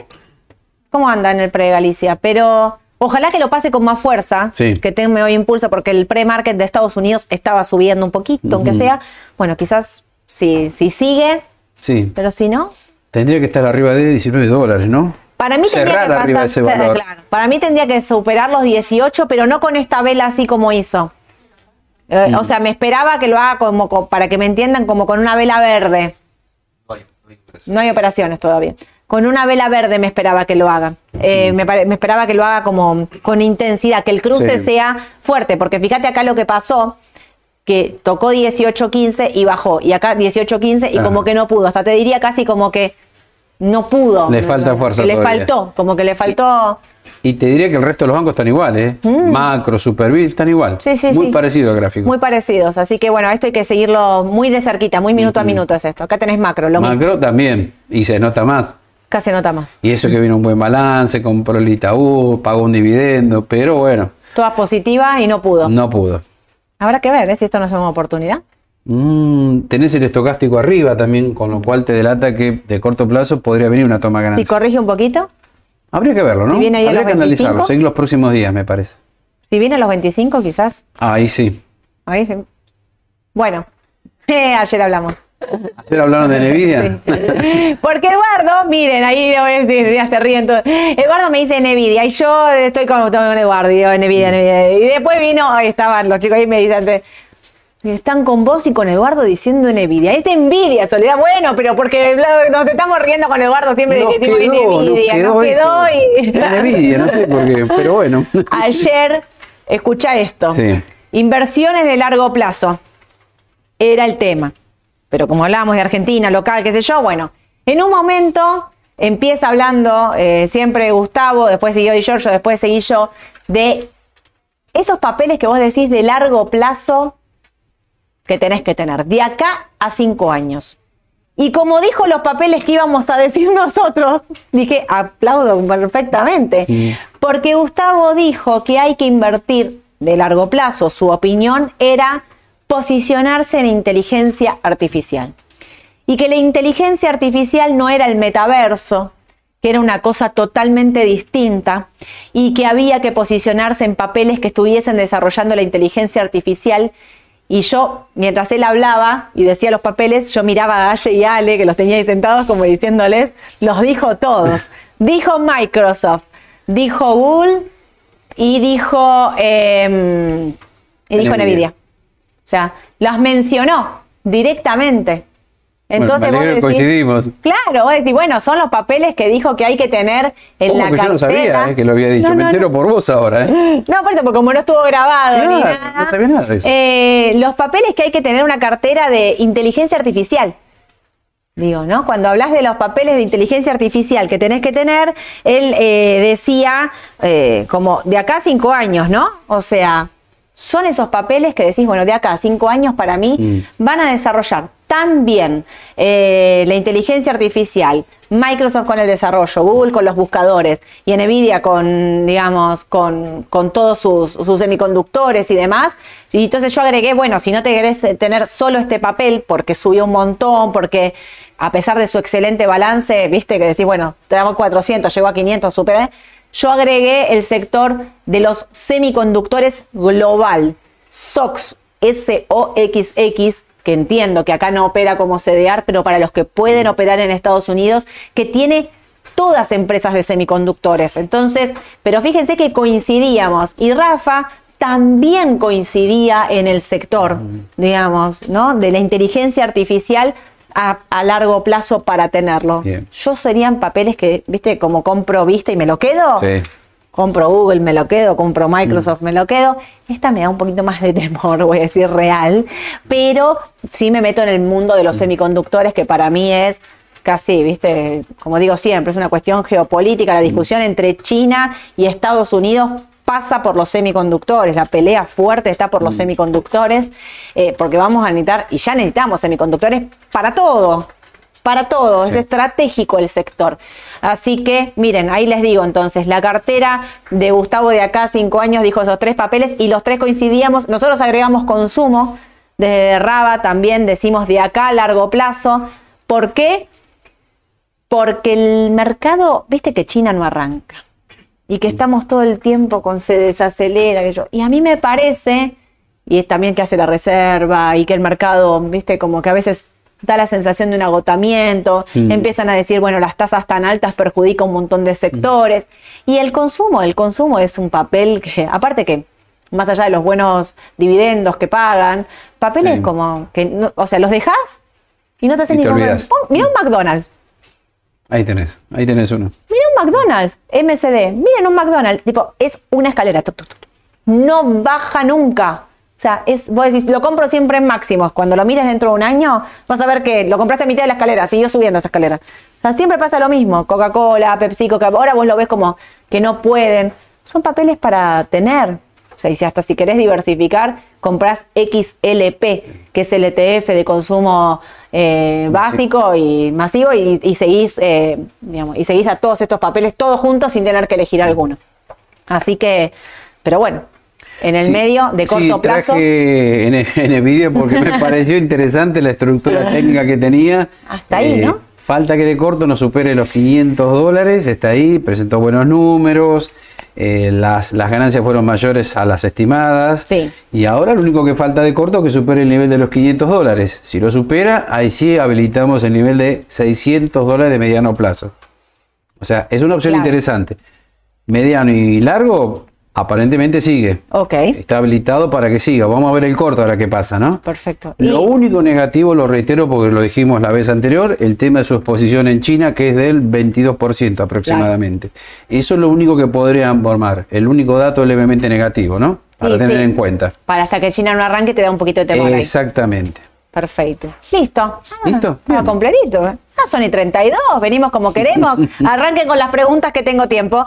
¿Cómo anda en el pre de Galicia? Pero ojalá que lo pase con más fuerza. Sí. Que tenga hoy impulso, porque el pre-market de Estados Unidos estaba subiendo un poquito, aunque sea. Bueno, quizás si, si sigue, Sí, pero si no. Tendría que estar arriba de 19 dólares, ¿no? Para mí tendría Cerrar que arriba de pasar, ese valor. claro, para mí tendría que superar los 18, pero no con esta vela así como hizo. Eh, Mm. O sea, me esperaba que lo haga como, co- para que me entiendan, como con una vela verde. No hay operaciones todavía. Con una vela verde me esperaba que lo haga. Eh, me, pare- me esperaba que lo haga como con intensidad, que el cruce Sí. sea fuerte, porque fíjate acá lo que pasó, que tocó 18-15 y bajó, y acá 18-15 y Ajá. como que no pudo. Hasta te diría casi como que no pudo. Le falta fuerza le todavía. faltó, como que le faltó. Y te diría que el resto de los bancos están iguales, ¿eh? Macro, Superville, están igual. Mm. Sí, sí, Muy sí. parecido al gráfico. Muy parecidos. Así que bueno, esto hay que seguirlo muy de cerquita, muy minuto a minuto es esto. Acá tenés macro, lo mismo. Macro también, y se nota más. Casi nota más. Y eso que vino un buen balance, compró el Itaú, pagó un dividendo, pero bueno, Todas positivas y no pudo. no pudo. Habrá que ver ¿eh? si esto no es una oportunidad. Mm, tenés el estocástico arriba también, con lo cual te delata que de corto plazo podría venir una toma ganancia. corrige un poquito, Habría que verlo, ¿no? Si viene ahí a Habría los que analizarlo, 25. seguir los próximos días, me parece. si viene a los 25 quizás. Ahí sí. Ahí. Bueno, eh, ayer hablamos. Ayer hablaron de Nvidia. Porque Eduardo, miren, ahí ya se ríen todos. Eduardo me dice Nvidia y yo estoy con, con Eduardo y digo Nvidia, Nvidia. Y después vino, ahí estaban los chicos ahí y me dicen, están con vos y con Eduardo diciendo Nvidia. Es de envidia, Soledad. Bueno, pero porque nos estamos riendo con Eduardo siempre de Nos que decimos quedó, nos Nvidia. quedó Nos quedó y... Nvidia, no sé por qué, pero bueno. Ayer escucha esto. Sí. Inversiones de largo plazo. Era el tema. Pero como hablábamos de Argentina, local, qué sé yo, bueno, en un momento empieza hablando eh, siempre Gustavo, después siguió Di Giorgio, después seguí yo, de esos papeles que vos decís de largo plazo que tenés que tener, de acá a cinco años. Y como dijo los papeles que íbamos a decir nosotros, dije, aplaudo perfectamente, porque Gustavo dijo que hay que invertir de largo plazo, su opinión era posicionarse en inteligencia artificial. Y que la inteligencia artificial no era el metaverso, que era una cosa totalmente distinta y que había que posicionarse en papeles que estuviesen desarrollando la inteligencia artificial. Y yo, mientras él hablaba y decía los papeles, yo miraba a Aye y Ale, que los tenía ahí sentados como diciéndoles, los dijo todos. Dijo Microsoft, dijo Google y dijo, em, y dijo Nvidia. Sea, las mencionó directamente. Entonces bueno, vos decís, coincidimos. Claro, vos decís, bueno, son los papeles que dijo que hay que tener en ¿Cómo la que cartera. yo no sabía eh, que lo había dicho. No, Me no, entero no. por vos ahora. ¿eh? No, por eso, porque como no estuvo grabado ni nada. no sabía nada de eso. eh, los papeles que hay que tener una cartera de inteligencia artificial. Digo, ¿no? Cuando hablas de los papeles de inteligencia artificial que tenés que tener, él eh, decía eh, como de acá a cinco años, ¿no? O sea, son esos papeles que decís, bueno, de acá a cinco años para mí Mm. van a desarrollar tan bien eh, la inteligencia artificial, Microsoft con el desarrollo, Google con los buscadores y Nvidia con, digamos, con, con todos sus, sus semiconductores y demás. Y entonces yo agregué, bueno, si no te querés eh, tener solo este papel porque subió un montón, porque a pesar de su excelente balance, viste que decís, bueno, te damos 400, llegó a 500, superé. Yo agregué el sector de los semiconductores global, SOX, S-O-X-X, que entiendo que acá no opera como CDR, pero para los que pueden operar en Estados Unidos, que tiene todas empresas de semiconductores. Entonces, pero fíjense que coincidíamos y Rafa también coincidía en el sector, digamos, ¿no? De la inteligencia artificial a, a largo plazo para tenerlo. Bien. Yo serían papeles que, viste, como compro vista y me lo quedo. Sí. Compro Google, me lo quedo, compro Microsoft, me lo quedo. Esta me da un poquito más de temor, voy a decir real, pero sí me meto en el mundo de los semiconductores, que para mí es casi, viste, como digo siempre, es una cuestión geopolítica, la discusión entre China y Estados Unidos pasa por los semiconductores, la pelea fuerte está por los semiconductores, eh, porque vamos a necesitar, y ya necesitamos semiconductores para todo, para todo, es estratégico el sector. Así que, miren, ahí les digo entonces, la cartera de Gustavo de acá, cinco años, dijo esos tres papeles y los tres coincidíamos. Nosotros agregamos consumo, desde Raba también decimos de acá a largo plazo. ¿Por qué? Porque el mercado, viste que China no arranca y que estamos todo el tiempo con se desacelera. que yo- Y a mí me parece, y es también que hace la reserva y que el mercado, viste, como que a veces da la sensación de un agotamiento, empiezan a decir, bueno, las tasas tan altas perjudican un montón de sectores. Y el consumo, el consumo es un papel que, aparte que, más allá de los buenos dividendos que pagan, papeles Sí. como que, no- o sea, los dejas y no te hacen Y ni te Mirá un McDonald's. Ahí tenés, ahí tenés uno. Mira un McDonald's, MCD, miren un McDonald's, tipo, es una escalera, no baja nunca. O sea, es, vos decís, lo compro siempre en máximos. Cuando lo mires dentro de un año, vas a ver que lo compraste a mitad de la escalera, siguió subiendo esa escalera. O sea, siempre pasa lo mismo. Coca-Cola, Pepsi, Coca ahora vos lo ves como que no pueden. Son papeles para tener. O sea, y si hasta si querés diversificar, compras XLP, que es el ETF de consumo eh, básico y masivo, y, y seguís, eh, digamos, y seguís a todos estos papeles todos juntos sin tener que elegir alguno. Así que, pero bueno, en el Sí, medio de corto sí, plazo. traje en, en el video porque me pareció interesante la estructura técnica que tenía. Eh, Hasta ahí, ¿no? Falta que de corto no supere los 500 dólares, está ahí, presentó buenos números, eh, las, las ganancias fueron mayores a las estimadas. Sí. Y ahora lo único que falta de corto es que supere el nivel de los 500 dólares. Si lo supera, ahí sí habilitamos el nivel de 600 dólares de mediano plazo. O sea, es una opción Claro. interesante. Mediano y largo, Aparentemente sigue. Ok. Está habilitado para que siga. Vamos a ver el corto ahora qué pasa, ¿no? Perfecto. Lo único negativo, lo reitero porque lo dijimos la vez anterior, el tema de su exposición en China, que es del 22% aproximadamente. Eso es lo único que podrían formar. El único dato levemente negativo, ¿no? Para Sí, tener sí. en cuenta. Para hasta que China no arranque te da un poquito de temor ahí. Exactamente. Perfecto. Listo. Ah, ¿Listo? Completito. ¿eh? Ah, son y 32. Venimos como queremos. Arranquen con las preguntas que tengo tiempo.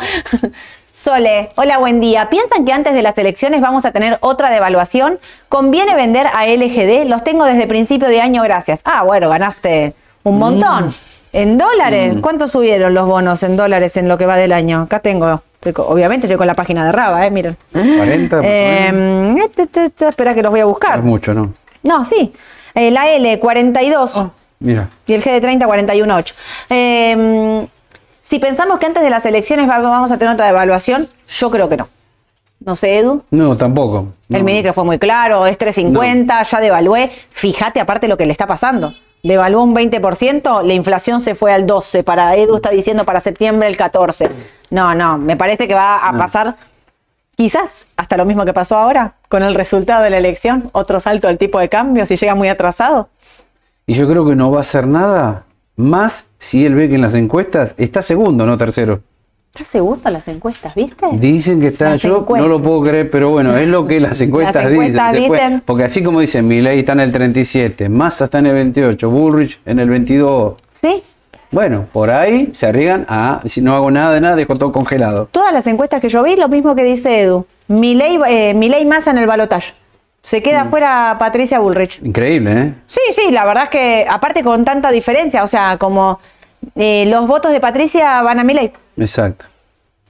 Sole, hola, buen día. ¿Piensan que antes de las elecciones vamos a tener otra devaluación? ¿Conviene vender a LGD? Los tengo desde principio de año, gracias. Ah, bueno, ganaste un montón. ¿En dólares? ¿Cuánto subieron los bonos en dólares en lo que va del año? Acá tengo, estoy obviamente estoy con la página de Raba, ¿eh? Miren. 40, Eh, este, este, este, espera que los voy a buscar. es mucho, ¿no? No, sí. Eh, la L, 42. Mira. Y el G de 30, 41.8. Eh, si pensamos que antes de las elecciones va- vamos a tener otra devaluación, yo creo que no. No sé, Edu. No, tampoco. El ministro fue muy claro, es 350, ya devalué. Fíjate aparte lo que le está pasando. Devaluó un 20%, la inflación se fue al 12%. Para Edu está diciendo para septiembre el 14%. No, no, me parece que va a pasar quizás hasta lo mismo que pasó ahora con el resultado de la elección. Otro salto del tipo de cambio si llega muy atrasado. Y yo creo que no va a hacer nada más si él ve que en las encuestas está segundo, no tercero. Está segundo las encuestas, ¿viste? Dicen que está, Las yo encuestas. no lo puedo creer, pero bueno, es lo que las encuestas, encuestas dicen. Dicen- porque así como dicen, Milei está en el 37, Massa está en el 28, Bullrich en el 22. Sí. Bueno, por ahí se arriesgan a, si no hago nada de nada, dejo todo congelado. Todas las encuestas que yo vi, lo mismo que dice Edu. Milei, eh, Milei Massa en el balotaje. Se queda fuera Patricia Bullrich. Increíble, ¿eh? Sí, sí, la verdad es que aparte con tanta diferencia, o sea, como eh, los votos de Patricia van a Milei. Exacto.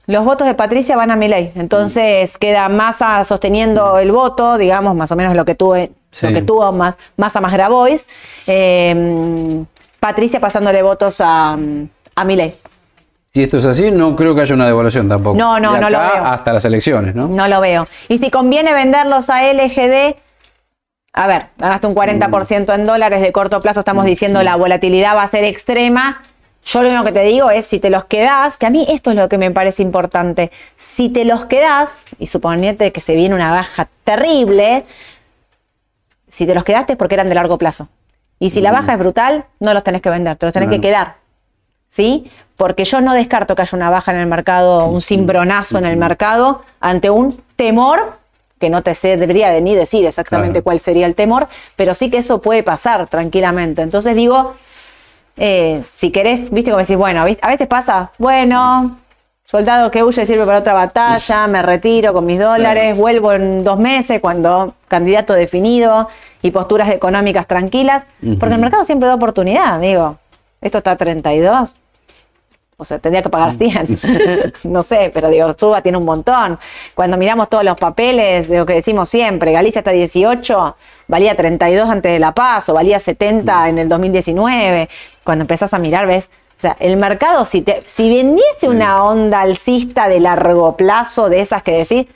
Los votos de Patricia van a Milei. Entonces queda Massa sosteniendo el voto, digamos, más o menos lo que tuve, Sí. lo que tuvo más, Massa más Grabois. Eh, Patricia pasándole votos a, a Milei. Si esto es así, no creo que haya una devaluación tampoco. No, no, De no lo veo. Hasta las elecciones, ¿no? No lo veo. Y si conviene venderlos a LGD, a ver, ganaste un 40% en dólares de corto plazo, estamos diciendo la volatilidad va a ser extrema. Yo lo único que te digo es si te los quedás, que a mí esto es lo que me parece importante. Si te los quedás, y suponete que se viene una baja terrible, si te los quedaste es porque eran de largo plazo. Y si la baja es brutal, no los tenés que vender, te los tenés Claro. que quedar. ¿sí? Porque yo no descarto que haya una baja en el mercado, un cimbronazo en el mercado ante un temor que no te sé, debería de ni decir exactamente Claro. cuál sería el temor, pero sí que eso puede pasar tranquilamente. Entonces digo, eh, si querés, viste como decís, bueno, a veces pasa, bueno, soldado que huye sirve para otra batalla, me retiro con mis dólares, vuelvo en dos meses cuando candidato definido y posturas económicas tranquilas, porque el mercado siempre da oportunidad, digo, esto está a 32. O sea, tendría que pagar 100. no sé, pero digo, Suba tiene un montón. Cuando miramos todos los papeles, de lo que decimos siempre, Galicia está 18, valía 32 antes de La Paz, o valía 70 en el 2019. Cuando empezás a mirar, ves, o sea, el mercado, si, te, si vendiese una onda alcista de largo plazo, de esas que decís,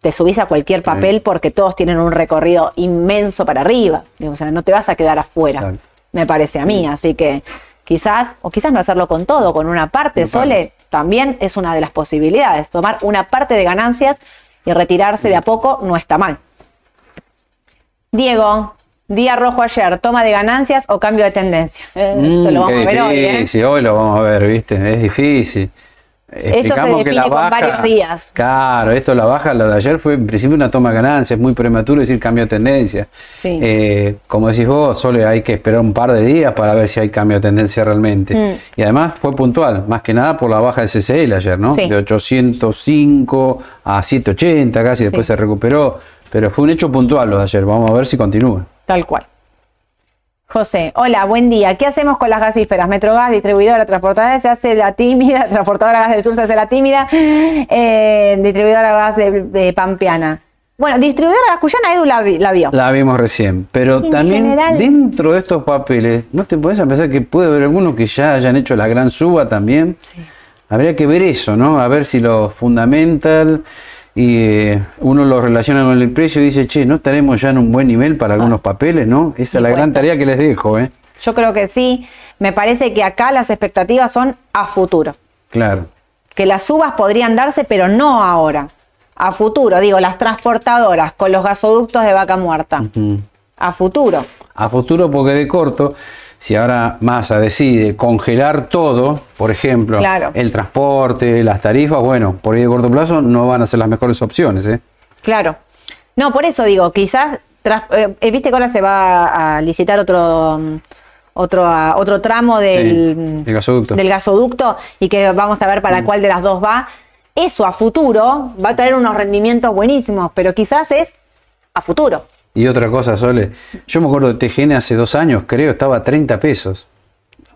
te subís a cualquier papel porque todos tienen un recorrido inmenso para arriba. Digo, o sea, no te vas a quedar afuera, Exacto. me parece a mí. Así que quizás, o quizás no hacerlo con todo, con una parte. Sole, también es una de las posibilidades. Tomar una parte de ganancias y retirarse de a poco no está mal. Diego, día rojo ayer, toma de ganancias o cambio de tendencia. Eh, esto lo Mm, vamos a ver hoy, ¿eh? difícil, hoy lo vamos a ver, ¿viste? Es difícil. Explicamos que define la con baja- varios días. Claro, esto la baja, lo de ayer fue en principio una toma de ganancias, muy prematuro decir cambio de tendencia. Sí. Eh, como decís vos, solo hay que esperar un par de días para ver si hay cambio de tendencia realmente. Mm. Y además fue puntual, más que nada por la baja de CCL ayer, ¿no? Sí. De 805 a 780 casi, después Sí. se recuperó. Pero fue un hecho puntual lo de ayer, vamos a ver si continúa. Tal cual. José, hola, buen día. ¿Qué hacemos con las gasíferas? Metrogas, distribuidora, transportadora, se hace la tímida, transportadora gas del sur se hace la tímida, eh, distribuidora gas de, de Pampeana. Bueno, distribuidora gas cuyana, Edu la, vi- la vio. La vimos recién, pero En también general- dentro de estos papeles, ¿no te podés pensar que puede haber algunos que ya hayan hecho la gran suba también? Sí. Habría que ver eso, ¿no? A ver si lo fundamental y eh, uno lo relaciona con el precio y dice, che, ¿no estaremos ya en un buen nivel para algunos papeles, no? Esa es la gran tarea que les dejo, ¿eh? Yo creo que sí. Me parece que acá las expectativas son a futuro. Claro. Que las subas podrían darse, pero no ahora. a futuro, digo, las transportadoras con los gasoductos de vaca muerta. A futuro. A futuro porque de corto, si ahora Massa decide congelar todo, por ejemplo, el transporte, las tarifas, bueno, por ahí de corto plazo no van a ser las mejores opciones. ¿eh? Claro. No, por eso digo, quizás, eh, eh, viste que ahora se va a licitar otro otro, otro tramo del, gasoducto. del gasoducto y que vamos a ver para mm. cuál de las dos va. Eso a futuro va a tener unos rendimientos buenísimos, pero quizás es a futuro. Y otra cosa, Sole, yo me acuerdo de TGN hace dos años, creo, estaba a 30 pesos.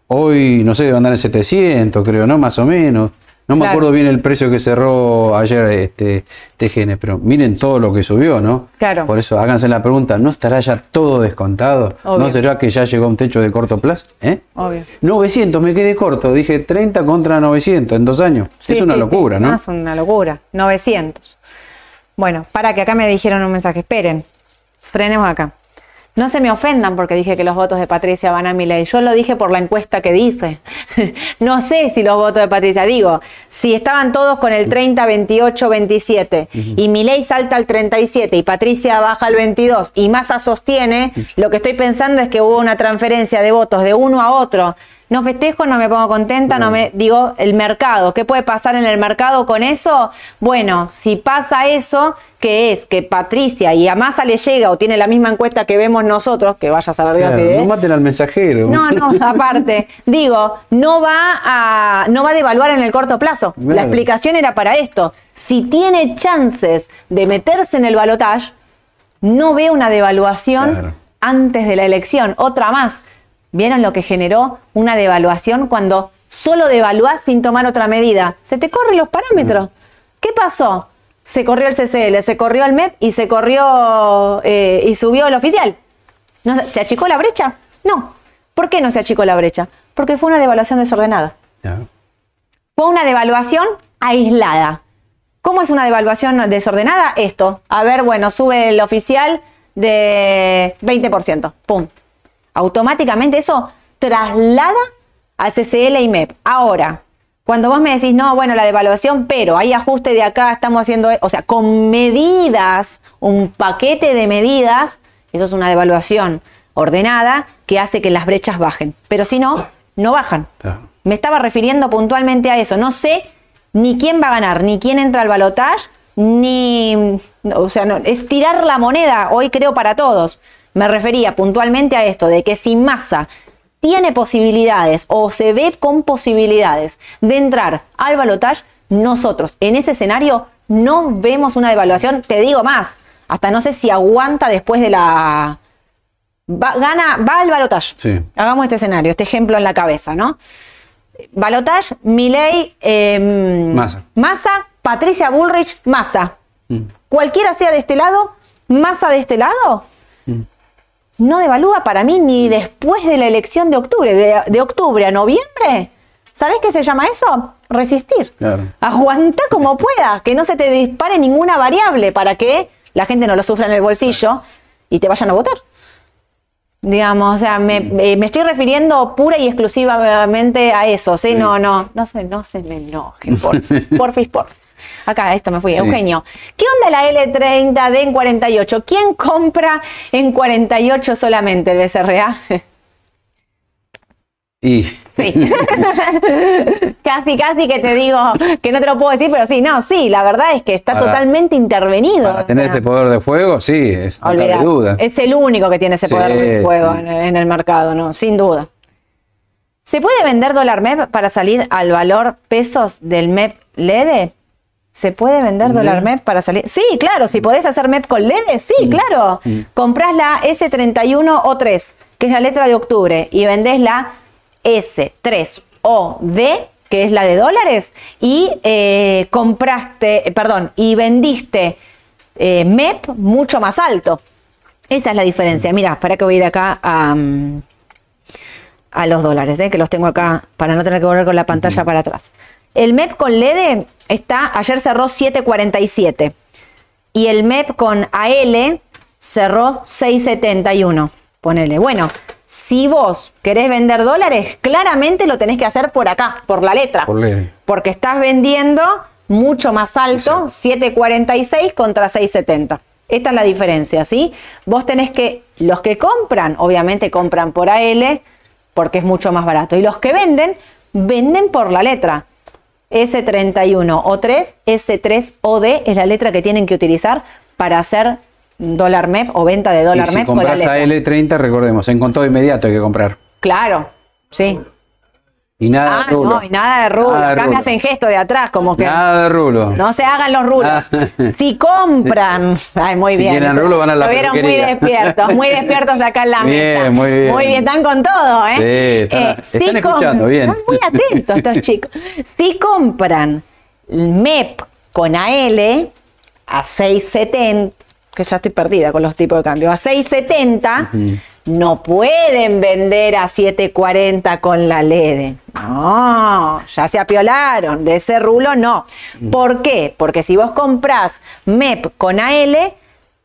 Hoy, no sé, debe andar en 700, creo, ¿no? Más o menos. No me acuerdo bien el precio que cerró ayer este TGN, pero miren todo lo que subió, ¿no? Claro. Por eso háganse la pregunta, ¿no estará ya todo descontado? ¿No será que ya llegó a un techo de corto plazo? ¿Eh? Obvio. 900, me quedé corto, dije 30 contra 900 en dos años. es una locura, ¿no? Es una locura, 900. Bueno, para que acá me dijeron un mensaje, esperen, frenemos acá. No se me ofendan porque dije que los votos de Patricia van a mi ley. Yo lo dije por la encuesta que dice. no sé si los votos de Patricia, digo, si estaban todos con el 30, 28, 27 y mi ley salta al 37 y Patricia baja al 22 y Massa sostiene, lo que estoy pensando es que hubo una transferencia de votos de uno a otro no festejo, no me pongo contenta, no me digo el mercado. ¿Qué puede pasar en el mercado con eso? Bueno, si pasa eso, que es que Patricia y a Massa le llega o tiene la misma encuesta que vemos nosotros, que vaya a saber Dios No maten al mensajero. No, no, aparte, digo, no va a no va a devaluar en el corto plazo. La explicación era para esto. Si tiene chances de meterse en el balotaje, no ve una devaluación antes de la elección. Otra más ¿Vieron lo que generó una devaluación cuando solo devaluás sin tomar otra medida? Se te corren los parámetros. ¿Qué pasó? Se corrió el CCL, se corrió el MEP y se corrió eh, y subió el oficial. ¿No, ¿Se achicó la brecha? No. ¿Por qué no se achicó la brecha? Porque fue una devaluación desordenada. Fue una devaluación aislada. ¿Cómo es una devaluación desordenada? Esto. A ver, bueno, sube el oficial de 20%. ¡Pum! Automáticamente eso traslada a CCL y MEP. Ahora, cuando vos me decís, no, bueno, la devaluación, pero hay ajuste de acá, estamos haciendo, o sea, con medidas, un paquete de medidas, eso es una devaluación ordenada que hace que las brechas bajen. Pero si no, no bajan. Me estaba refiriendo puntualmente a eso. No sé ni quién va a ganar, ni quién entra al balotaje, ni. O sea, no, es tirar la moneda, hoy creo, para todos. Me refería puntualmente a esto, de que si Massa tiene posibilidades o se ve con posibilidades de entrar al balotaje, nosotros en ese escenario no vemos una devaluación, te digo más, hasta no sé si aguanta después de la... Va, gana, va al balotaje. Hagamos este escenario, este ejemplo en la cabeza, ¿no? Balotaje, Milei, eh, Massa. Patricia Bullrich, Massa. Mm. Cualquiera sea de este lado, Massa de este lado, mm no devalúa para mí ni después de la elección de octubre. De, octubre a noviembre, ¿sabes qué se llama eso? Resistir. Aguanta como pueda, que no se te dispare ninguna variable para que la gente no lo sufra en el bolsillo y te vayan a votar. Digamos, o sea, me, me, estoy refiriendo pura y exclusivamente a eso, ¿sí? No, no, no se, no se me enojen, porfis, porfis, porfis. Acá, esto me fui, Eugenio. ¿Qué onda la L30D en 48? ¿Quién compra en 48 solamente el BCRA? Y. Sí. casi, casi que te digo que no te lo puedo decir, pero sí, no, sí, la verdad es que está totalmente intervenido. Para tener ese poder de fuego, sí, es duda. Es el único que tiene ese poder de fuego en, el mercado, ¿no? Sin duda. ¿Se puede vender dólar MEP para salir al valor pesos del MEP LEDE? ¿Se puede vender dólar MEP para salir? Sí, claro, si podés hacer MEP con LEDE, sí, mm. claro. Mm. Comprás la S31 o 3, que es la letra de octubre, y vendés la S3OD, que es la de dólares, y eh, compraste, perdón, y vendiste eh, MEP mucho más alto. Esa es la diferencia. Mira, para que voy a ir acá a, mm, a los dólares, eh, que los tengo acá para no tener que volver con la pantalla para atrás. El MEP con LED está, ayer cerró 7.47 y el MEP con AL cerró 6.71. Ponele. Bueno, si vos querés vender dólares, claramente lo tenés que hacer por acá, por la letra. Porque estás vendiendo mucho más alto, 7.46 contra 6.70. Esta es la diferencia, ¿sí? Vos tenés que, los que compran, obviamente compran por AL, porque es mucho más barato. Y los que venden, venden por la letra. S31 o 3, S3 o D es la letra que tienen que utilizar para hacer dólar MEP o venta de dólar y si MEP con la compras letra. a L30, recordemos, en contado inmediato hay que comprar. Claro, sí. Y nada Ah, de rulo. no, y nada de rulo. Nada Acá me hacen gesto de atrás, como que. Nada de rulo. No se hagan los rulos. Ah. Si compran. Ay, muy Si bien. quieren rulo, van a la Estuvieron muy despiertos, muy despiertos acá en la Bien, mesa. muy bien. Muy bien, están con todo, ¿eh? Sí, están- si están escuchando, bien. Muy, muy atentos estos chicos. Si compran el MEP con AL a 670, que ya estoy perdida con los tipos de cambio, a 670, no pueden vender a 740 con la LED. No, ya se apiolaron, de ese rulo no. ¿Por qué? Porque si vos comprás MEP con AL,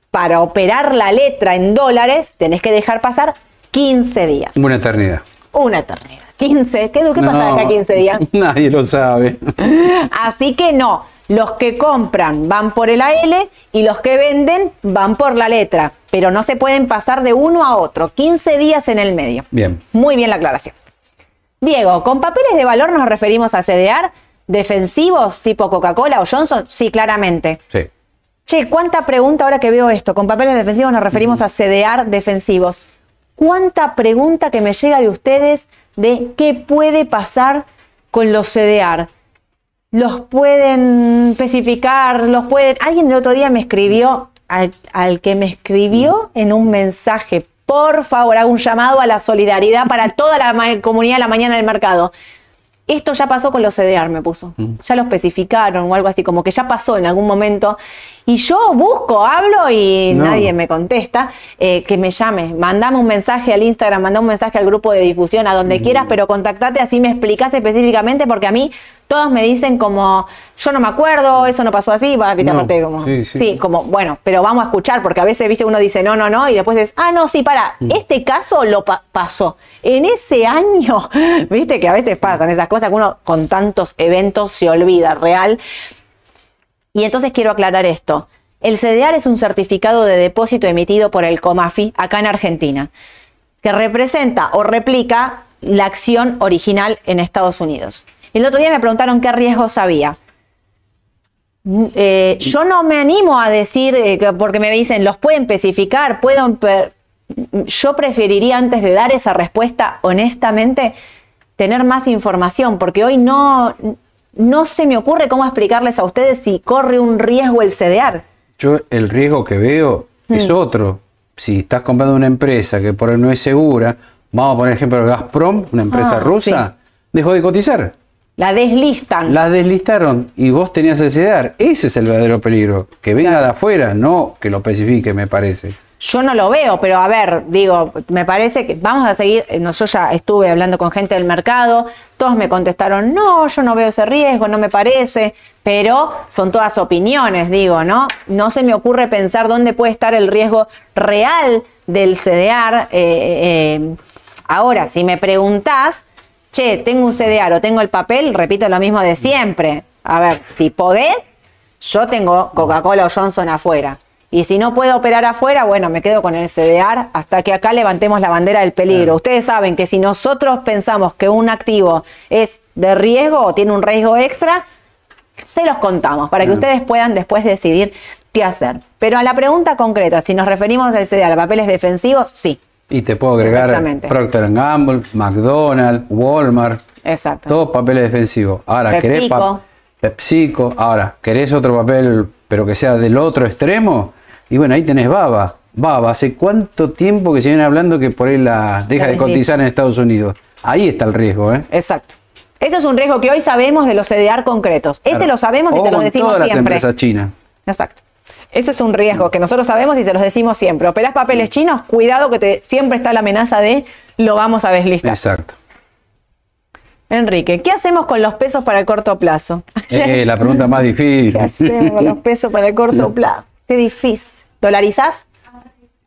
para operar la letra en dólares, tenés que dejar pasar 15 días. Una eternidad. Una eternidad. 15. ¿Qué, qué pasa acá 15 días? Nadie lo sabe. Así que no, los que compran van por el AL y los que venden van por la letra, pero no se pueden pasar de uno a otro, 15 días en el medio. Bien. Muy bien la aclaración. Diego, ¿con papeles de valor nos referimos a CDR? ¿Defensivos tipo Coca-Cola o Johnson? Sí, claramente. Sí. Che, ¿cuánta pregunta ahora que veo esto? Con papeles defensivos nos referimos a CDR defensivos. ¿Cuánta pregunta que me llega de ustedes de qué puede pasar con los CDR? ¿Los pueden especificar? ¿Los pueden...? Alguien el otro día me escribió, al, al que me escribió en un mensaje, por favor, hago un llamado a la solidaridad para toda la comunidad de la mañana del mercado. Esto ya pasó con los CDR, me puso. Ya lo especificaron o algo así, como que ya pasó en algún momento. Y yo busco, hablo y No. nadie me contesta. eh, que me llame, mandame un mensaje al Instagram, mandame un mensaje al grupo de difusión, a donde quieras, pero contactate así me explicás específicamente, porque a mí todos me dicen como, yo no me acuerdo, eso no pasó así, va, No, aparte como, sí, sí. como, bueno, pero vamos a escuchar, porque a veces, viste, uno dice no, no, no, y después es, ah, no, sí, para, Mm. este caso lo pa- pasó. En ese año, viste que a veces pasan esas cosas que uno con tantos eventos se olvida, real. Y entonces quiero aclarar esto. El CDR es un certificado de depósito emitido por el COMAFI acá en Argentina, que representa o replica la acción original en Estados Unidos. El otro día me preguntaron qué riesgos había. Mm, eh, yo no me animo a decir, eh, que- porque me dicen, los pueden especificar, puedo... per-". Yo preferiría antes de dar esa respuesta, honestamente, tener más información, porque hoy no, no se me ocurre cómo explicarles a ustedes si corre un riesgo el CDR. Yo el riesgo que veo es Mm. otro. Si estás comprando una empresa que por ahí no es segura, vamos a poner ejemplo Gazprom, una empresa Ah, rusa, dejó de cotizar. La deslistan. La deslistaron y vos tenías el CDR. Ese es el verdadero peligro. Que venga Claro. de afuera, no que lo especifique, me parece. Yo no lo veo, pero a ver, digo, me parece que vamos a seguir. eh, No, yo ya estuve hablando con gente del mercado, todos me contestaron, no, yo no veo ese riesgo, no me parece, pero son todas opiniones, digo, ¿no? No se me ocurre pensar dónde puede estar el riesgo real del CDR. eh, eh, ahora, si me preguntás, che, tengo un CDR o tengo el papel, repito lo mismo de siempre. A ver, si podés, yo tengo Coca-Cola o Johnson afuera. Y si no puedo operar afuera, bueno, me quedo con el CDR hasta que acá levantemos la bandera del peligro. Ustedes saben que si nosotros pensamos que un activo es de riesgo o tiene un riesgo extra, se los contamos para que ustedes puedan después decidir qué hacer. Pero a la pregunta concreta, si nos referimos al CDR a papeles defensivos, sí, Y te puedo agregar. Procter Gamble, McDonald's, Walmart, exacto. todos papeles defensivos. Ahora, ¿querés PepsiCo. pa- PepsiCo. Ahora, ¿querés otro papel, pero que sea del otro extremo? Y bueno, ahí tenés Baba. Baba, ¿hace cuánto tiempo que se viene hablando que por ahí la deja La de cotizar en Estados Unidos? Ahí está el riesgo, ¿eh? Exacto. Ese es un riesgo que hoy sabemos de los CDR concretos. Ese Claro. lo sabemos y O te lo decimos todas las siempre. empresas chinas. Exacto. Ese es un riesgo que nosotros sabemos y se los decimos siempre. Operás papeles chinos, cuidado que te, siempre está la amenaza de lo vamos a deslistar. Exacto. Enrique, ¿qué hacemos con los pesos para el corto plazo? Eh, la pregunta más difícil. ¿Qué hacemos con los pesos para el corto plazo? Qué difícil. ¿Dolarizás?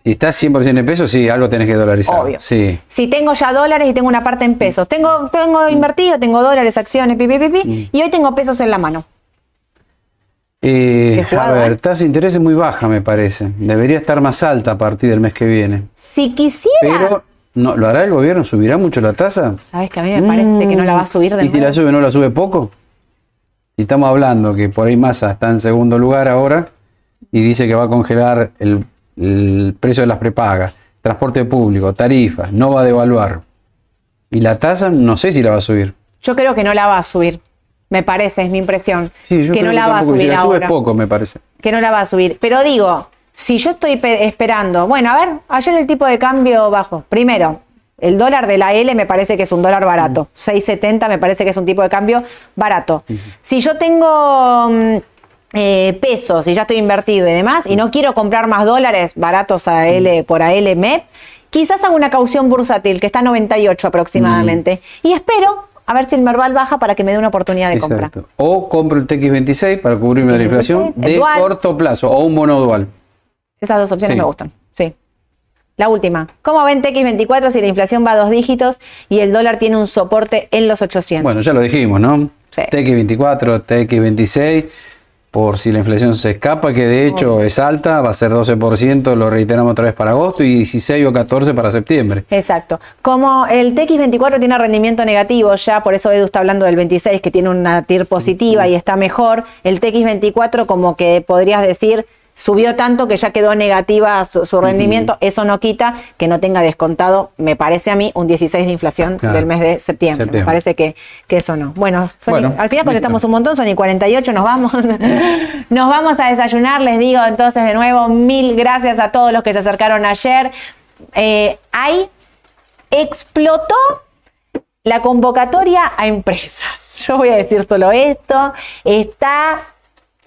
Si estás 100% en pesos, sí, algo tenés que dolarizar. Obvio. Sí. Si tengo ya dólares y tengo una parte en pesos, tengo, tengo invertido, tengo dólares, acciones, pi, pi, pi, pi, y hoy tengo pesos en la mano. Eh, a ver, tasa de interés es muy baja, me parece. Debería estar más alta a partir del mes que viene. Si quisiera. Pero, no, ¿lo hará el gobierno? ¿Subirá mucho la tasa? Sabes que a mí me parece que no la va a subir de ¿Y si la sube, no la sube poco? Si estamos hablando que por ahí Massa está en segundo lugar ahora y dice que va a congelar el, el precio de las prepagas, transporte público, tarifas, no va a devaluar. Y la tasa, no sé si la va a subir. Yo creo que no la va a subir. Me parece, es mi impresión. Sí, yo que creo no la va a subir si la ahora. Sube poco, me parece. Que no la va a subir. Pero digo, si yo estoy pe- esperando, bueno, a ver, ayer el tipo de cambio bajo. Primero, el dólar de la L me parece que es un dólar barato. 6.70 me parece que es un tipo de cambio barato. Si yo tengo mm, eh, pesos y ya estoy invertido y demás, y no quiero comprar más dólares baratos a L por AL MEP, quizás hago una caución bursátil que está a 98 aproximadamente. Y espero a ver si el Merval baja para que me dé una oportunidad de compra. Exacto. O compro el TX26 para cubrirme de la inflación TX26, el de dual. corto plazo o un bono dual. Esas dos opciones Sí. me gustan. Sí. La última. ¿Cómo ven TX24 si la inflación va a dos dígitos y el dólar tiene un soporte en los 800? Bueno, ya lo dijimos, ¿no? Sí. TX24, TX26, por si la inflación se escapa, que de hecho es alta, va a ser 12%, lo reiteramos otra vez para agosto, y 16 o 14 para septiembre. Exacto. Como el TX24 tiene rendimiento negativo ya, por eso Edu está hablando del 26, que tiene una TIR positiva y está mejor, el TX24 como que podrías decir subió tanto que ya quedó negativa su, su rendimiento, eso no quita que no tenga descontado, me parece a mí, un 16 de inflación Claro. del mes de septiembre. Me parece que, que eso no. Bueno, son y- Bueno, al final contestamos listo. un montón, son y 48, nos vamos. nos vamos a desayunar, les digo entonces de nuevo, mil gracias a todos los que se acercaron ayer. Eh, hay explotó la convocatoria a empresas. Yo voy a decir solo esto. Está.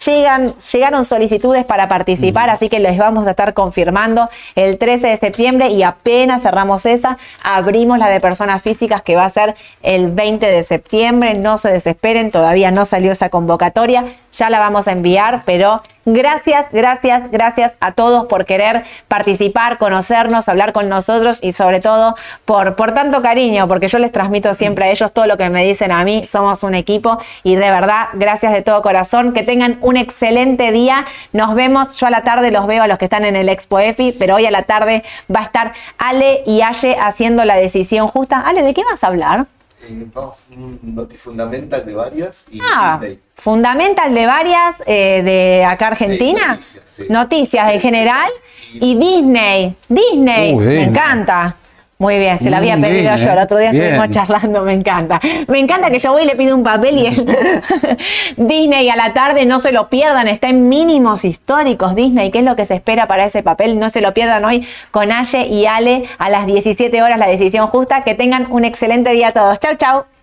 Llegan, llegaron solicitudes para participar, así que les vamos a estar confirmando el 13 de septiembre y apenas cerramos esa, abrimos la de personas físicas que va a ser el 20 de septiembre. No se desesperen, todavía no salió esa convocatoria, ya la vamos a enviar, pero gracias, gracias, gracias a todos por querer participar, conocernos, hablar con nosotros y sobre todo por, por tanto cariño, porque yo les transmito siempre a ellos todo lo que me dicen a mí, somos un equipo y de verdad, gracias de todo corazón, que tengan un excelente día, nos vemos, yo a la tarde los veo a los que están en el Expo EFI, pero hoy a la tarde va a estar Ale y Aye haciendo la decisión justa. Ale, ¿de qué vas a hablar? Eh, vamos notifundamental de varias y Ah, Disney. fundamental de varias eh, de acá Argentina. noticias, sí. Noticias en general. Y Disney. Disney. Me encanta. Muy bien, se la había pedido bien, yo. El eh. otro día Bien. estuvimos charlando, me encanta. Me encanta que yo voy y le pido un papel y él. Disney a la tarde, no se lo pierdan, está en mínimos históricos Disney. ¿Qué es lo que se espera para ese papel? No se lo pierdan hoy con Aye y Ale a las 17 horas, la decisión justa. Que tengan un excelente día a todos. Chau, chau.